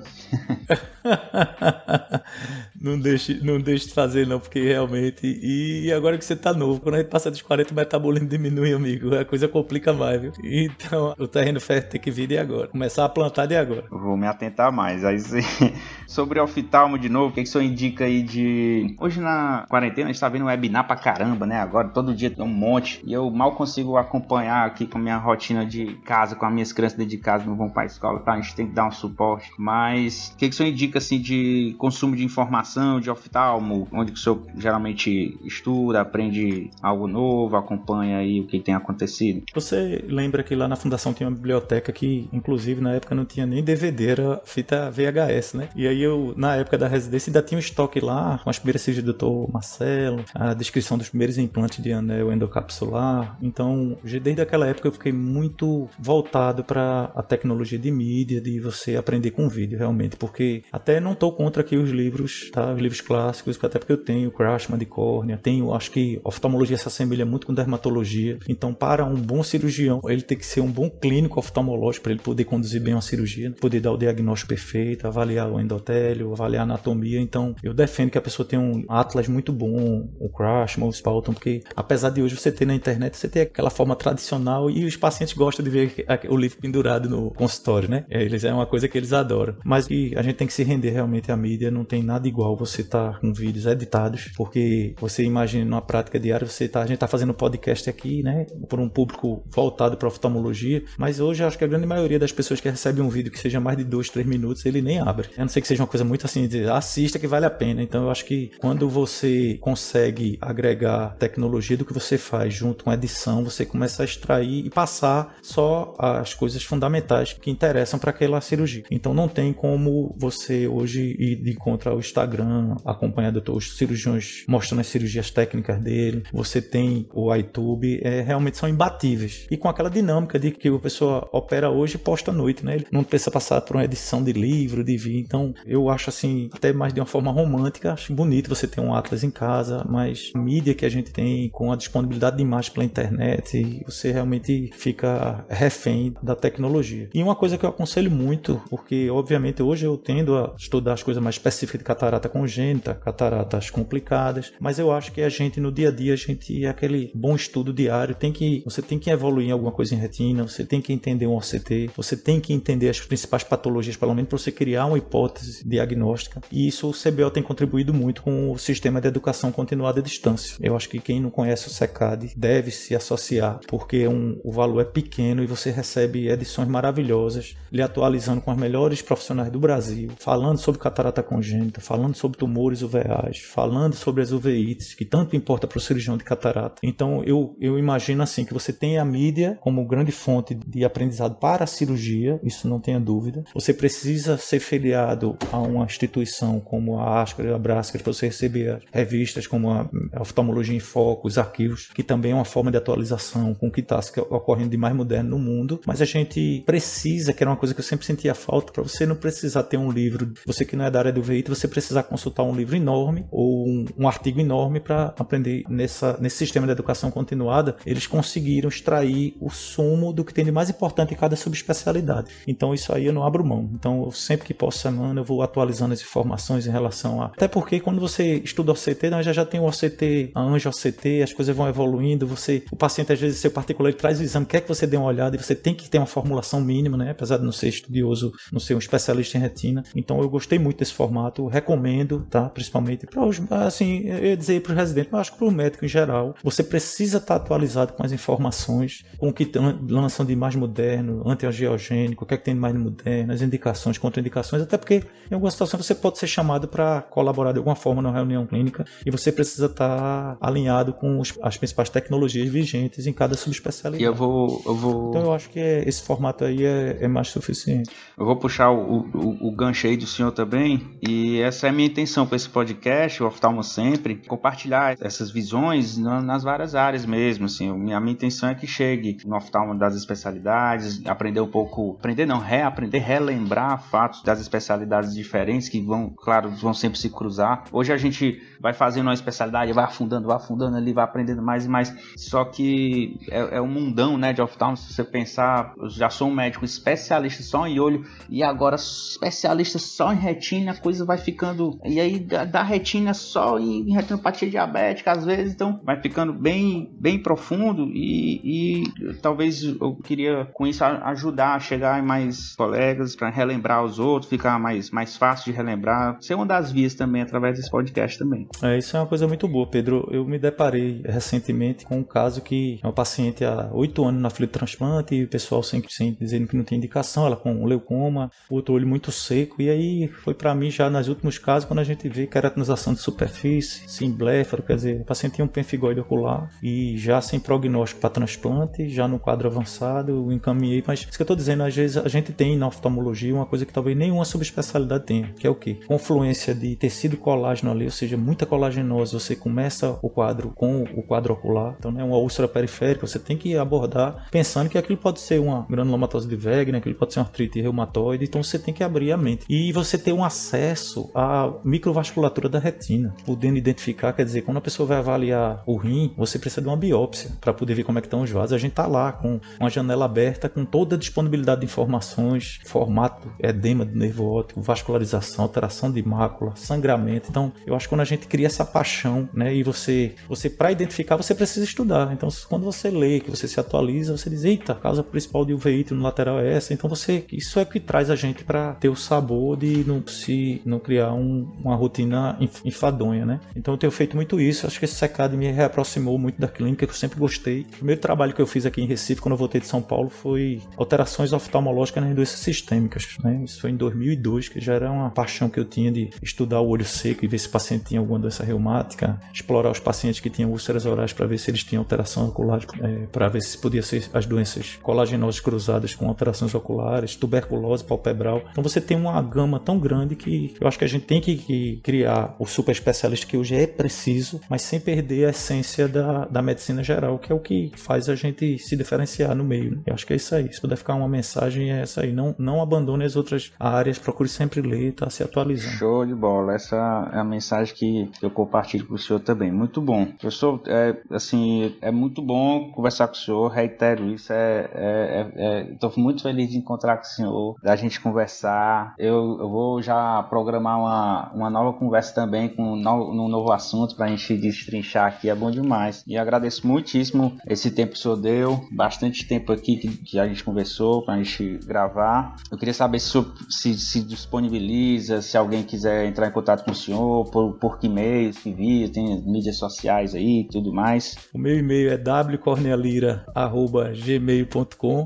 (laughs) não deixe, não deixe de fazer não, porque realmente. E agora que você tá novo, quando a gente passa dos 40, o metabolismo diminui, amigo. A coisa complica mais, viu? Então, o terreno fértil tem que vir de agora. Começar a plantar de agora. Vou me atentar mais. Aí (laughs) Sobre oftalmo de novo, o que, que o senhor indica aí de. Hoje na quarentena a gente tá vendo webinar pra caramba, né? Agora todo dia tem um monte. E eu mal consigo acompanhar aqui com a minha rotina de casa, com as minhas crianças dentro de casa, não vão pra escola, tá? A gente tem que dar um suporte. Mas o que, que o senhor indica assim de consumo de informação, de oftalmo, onde que o senhor geralmente estuda, aprende algo novo, acompanha aí o que tem acontecido? Você lembra que lá na fundação tinha uma biblioteca que, inclusive, na época não tinha nem DVD, era fita VHS, né? E aí eu, na época da residência, ainda tinha um estoque lá, com as primeiras cirurgias do Dr. Marcelo, a descrição dos primeiros implantes de anel endocapsular. Então, desde aquela época eu fiquei muito voltado para a tecnologia de mídia, de você aprender com vídeo, realmente, porque até não estou contra aqui os livros, tá? Os livros clássicos, até porque eu tenho Crashman de córnea, tenho, acho que oftalmologia se assemelha muito com dermatologia. Então, para um bom cirurgião, ele tem que ser um bom clínico oftalmológico para ele poder conduzir bem uma cirurgia, poder dar o diagnóstico perfeito, avaliar o endotélico avaliar anatomia. Então, eu defendo que a pessoa tenha um atlas muito bom, o Crashman, o Spalton, porque apesar de hoje você ter na internet, você tem aquela forma tradicional e os pacientes gostam de ver o livro pendurado no consultório, né? É, eles é uma coisa que eles adoram. Mas que a gente tem que se render realmente à mídia, não tem nada igual você estar tá com vídeos editados, porque você imagina numa prática diária, você tá, a gente tá fazendo podcast aqui, né, por um público voltado para oftalmologia, mas hoje acho que a grande maioria das pessoas que recebem um vídeo que seja mais de 2, 3 minutos, ele nem abre. A não ser que seja uma coisa muito assim, de assista que vale a pena. Então eu acho que quando você consegue agregar tecnologia do que você faz junto com a edição, você começa a extrair e passar só as coisas fundamentais que interessam para aquela cirurgia. Então não tem como você hoje ir de encontrar o Instagram, acompanhando os cirurgiões mostrando as cirurgias técnicas dele. Você tem o iTube, é, realmente são imbatíveis. E com aquela dinâmica de que a pessoa opera hoje e posta à noite, né? Ele não precisa passar por uma edição de livro, de vídeo. Então eu acho assim, até mais de uma forma romântica, acho bonito você ter um Atlas em casa, mas a mídia que a gente tem com a disponibilidade de imagens pela internet, você realmente fica refém da tecnologia. E uma coisa que eu aconselho muito, porque obviamente hoje eu tendo a estudar as coisas mais específicas de catarata congênita, cataratas complicadas, mas eu acho que a gente no dia a dia, a gente é aquele bom estudo diário, tem que você tem que evoluir em alguma coisa em retina, você tem que entender um OCT, você tem que entender as principais patologias, pelo menos para você criar uma hipótese diagnóstica. E isso o CBO tem contribuído muito com o sistema de educação continuada à distância. Eu acho que quem não conhece o SECAD deve se associar, porque um, o valor é pequeno e você recebe edições maravilhosas, lhe atualizando com os melhores profissionais do Brasil, falando sobre catarata congênita, falando falando sobre tumores uveais, falando sobre as uveites, que tanto importa para o cirurgião de catarata. Então eu, eu imagino assim que você tem a mídia como grande fonte de aprendizado para a cirurgia, isso não tenha dúvida. Você precisa ser filiado a uma instituição como a Ascar e a Brascar para você receber revistas como a Oftalmologia em Foco, os arquivos, que também é uma forma de atualização com o que está ocorrendo de mais moderno no mundo. Mas a gente precisa, que era uma coisa que eu sempre sentia falta, para você não precisar ter um livro, você que não é da área do veículo, você precisar consultar um livro enorme ou um, um artigo enorme para aprender nessa, nesse sistema de educação continuada. Eles conseguiram extrair o sumo do que tem de mais importante em cada subespecialidade. Então isso aí eu não abro mão. Então eu, sempre que posso semana eu vou atualizando as informações em relação a. Até porque quando você estuda OCT, nós já, já tem o OCT, a Anjo OCT, as coisas vão evoluindo. Você, o paciente às vezes seu particular traz o exame, quer que você dê uma olhada e você tem que ter uma formulação mínima, né? Apesar de não ser estudioso, não ser um especialista em retina. Então eu gostei muito desse formato, recomendo, tá? Principalmente para os, assim, eu ia dizer para os residentes, mas acho que para o médico em geral, você precisa estar atualizado com as informações, com o que lançam de mais moderno, antiangiogênico, o que é que tem de mais moderno, as indicações, contraindicações, até porque em alguma situação você pode ser chamado para colaborar de alguma forma na reunião clínica e você precisa estar alinhado com os, as principais tecnologias vigentes em cada subespecialidade. E eu vou, eu vou... Então eu acho que é, esse formato aí é, é, mais suficiente. Eu vou puxar o, o, o gancho aí do senhor também e essa é a minha intenção com esse podcast, o Oftalmo Sempre, compartilhar essas visões nas várias áreas mesmo, assim, a minha, a minha intenção é que chegue no oftalmo das especialidades, aprender um pouco, aprender não, reaprender, relembrar fatos das especialidades diferentes que vão, claro, vão sempre se cruzar. Hoje a gente vai fazendo uma especialidade, vai afundando, vai afundando ali, vai aprendendo mais e mais. Só que é, é um mundão, né, de oftalmo. Se você pensar, eu já sou um médico especialista só em olho e agora especialista só em retina, a coisa vai ficando. E aí da, da retina só em retinopatia diabética, às vezes, então vai ficando bem, bem profundo e, e talvez eu queria com isso ajudar a chegar em mais colegas para relembrar os outros, ficar mais, mais fácil de relembrar. Ser uma das vias também através desse podcast também. É, isso é uma coisa muito boa, Pedro. Eu me deparei recentemente com um caso que é uma paciente há oito anos na fila transplante e o pessoal sempre, sempre dizendo que não tem indicação, ela com leucoma, outro olho muito seco. E aí foi para mim já nos últimos casos quando a gente vê keratinização de superfície, sim bléfaro, quer dizer, o paciente tinha um pemphigoide ocular e já sem prognóstico para transplante, já no quadro avançado, eu encaminhei. Mas isso que eu estou dizendo, às vezes a gente tem na oftalmologia uma coisa que talvez nenhuma subespecialidade tenha, que é o que? Confluência de tecido colágeno ali, ou seja, muita colagenose. Você começa o quadro com o quadro ocular, então é né, uma úlcera periférica, você tem que abordar pensando que aquilo pode ser uma granulomatose de Wegener, aquilo pode ser uma artrite reumatoide, então você tem que abrir a mente. E você ter um acesso à microvasculatura da retina, podendo identificar, quer dizer, quando a pessoa vai avaliar o rim, você precisa de uma biópsia para poder ver como é que estão os vasos. A gente tá lá com uma janela aberta, com toda a disponibilidade de informações, formato, edema do nervo óptico, vascularização, alteração de mácula, sangramento. Então, eu acho que quando a gente cria essa paixão, né, e você, você para identificar, você precisa estudar. Então, quando você lê, que você se atualiza, você diz, eita, a causa principal de uveíte no lateral é essa. Então, você, isso é que traz a gente para ter o sabor de não se não criar um, uma rotina enfadonha, né? Então, eu tenho feito muito isso. Acho que esse secado me reaproximou muito da clínica, que eu sempre gostei. O primeiro trabalho que eu fiz aqui em Recife, quando eu voltei de São Paulo, foi alterações oftalmológicas nas doenças sistêmicas, né? Isso foi em 2002, que já era uma paixão que eu tinha de estudar o olho seco e ver se o paciente tinha alguma doença reumática, explorar os pacientes que tinham úlceras orais para ver se eles tinham alteração ocular, é, para ver se podia ser as doenças colaginosas cruzadas com alterações oculares, tuberculose palpebral. Então você tem uma gama tão grande que eu acho que a gente tem que, que criar o super especialista que hoje é preciso, mas sem perder a essência da, da medicina geral, que é o que faz a gente se diferenciar no meio. Né? Eu acho que é isso aí. Se puder ficar uma mensagem, é essa aí. Não, não abandone as outras áreas, procure sempre ler, tá se atualizando. Show de bola. Essa é a mensagem que eu compartilho com o senhor também. Muito bom. Professor, é, assim, é muito bom conversar com o senhor, reitero isso. É, é, Estou é, é muito feliz de encontrar com o senhor, da gente conversar. Eu, eu vou já programar uma, uma nova conversa também com um no, novo assunto para a gente destrinchar aqui. É bom demais. E agradeço muitíssimo esse tempo que o senhor deu, bastante tempo aqui que, que a gente conversou para a gente gravar. Eu queria saber se se, se disponibiliza, se alguém quiser entrar em contato com o senhor, por, por que meio, que via, tem mídias sociais aí tudo mais. O meu e-mail é wcornelira.gmail.com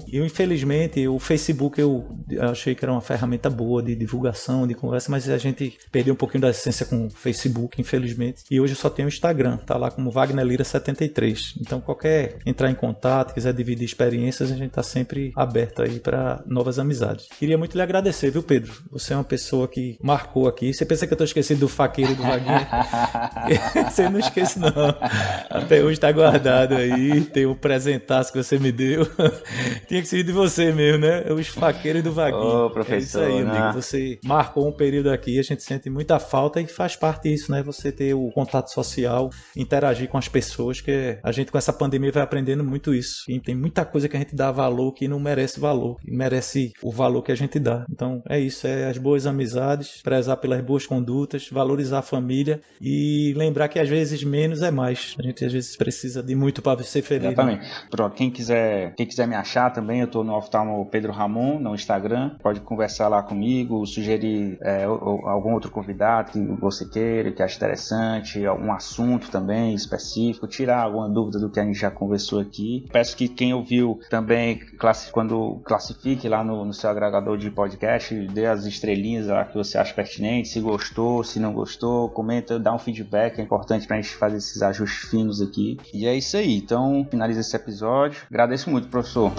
e infelizmente o Facebook eu achei que era uma ferramenta boa de divulgação, de conversa, mas a gente perdi um pouquinho da essência com o Facebook, infelizmente. E hoje eu só tenho o Instagram, tá lá como Wagner Lira 73. Então qualquer entrar em contato, quiser dividir experiências, a gente tá sempre aberto aí para novas amizades. Queria muito lhe agradecer, viu, Pedro? Você é uma pessoa que marcou aqui. Você pensa que eu tô esquecido do faqueiro do Wagner? (laughs) você não esquece não. Até hoje tá guardado aí, tem o presentaço que você me deu. (laughs) Tinha que ser de você mesmo, né? Os faqueiros do Vaguinho. Ô, professor. É isso aí, né? amigo. Você marcou um período aqui, a gente sente muita falta e faz parte disso, né? Você ter o contato social, interagir com as pessoas, que a gente com essa pandemia vai aprendendo muito isso. E tem muita coisa que a gente dá valor que não merece valor, e merece o valor que a gente dá. Então é isso, é as boas amizades, prezar pelas boas condutas, valorizar a família e lembrar que às vezes menos é mais. A gente às vezes precisa de muito para ser feliz. né? Exatamente. Pronto, quem quiser, quem quiser me achar também, eu tô no oftalmo Pedro Ramon no Instagram. Pode conversar lá comigo, sugerir é, algum outro convidado que você queira, que ache interessante, algum assunto também específico, tirar alguma dúvida do que a gente já conversou aqui. Peço que quem ouviu também, classi- quando classifique lá no, no seu agregador de podcast, dê as estrelinhas lá que você acha pertinente, se gostou, se não gostou, comenta, dá um feedback, é importante pra gente fazer esses ajustes finos aqui. E é isso aí, então finaliza esse episódio agradeço muito, professor.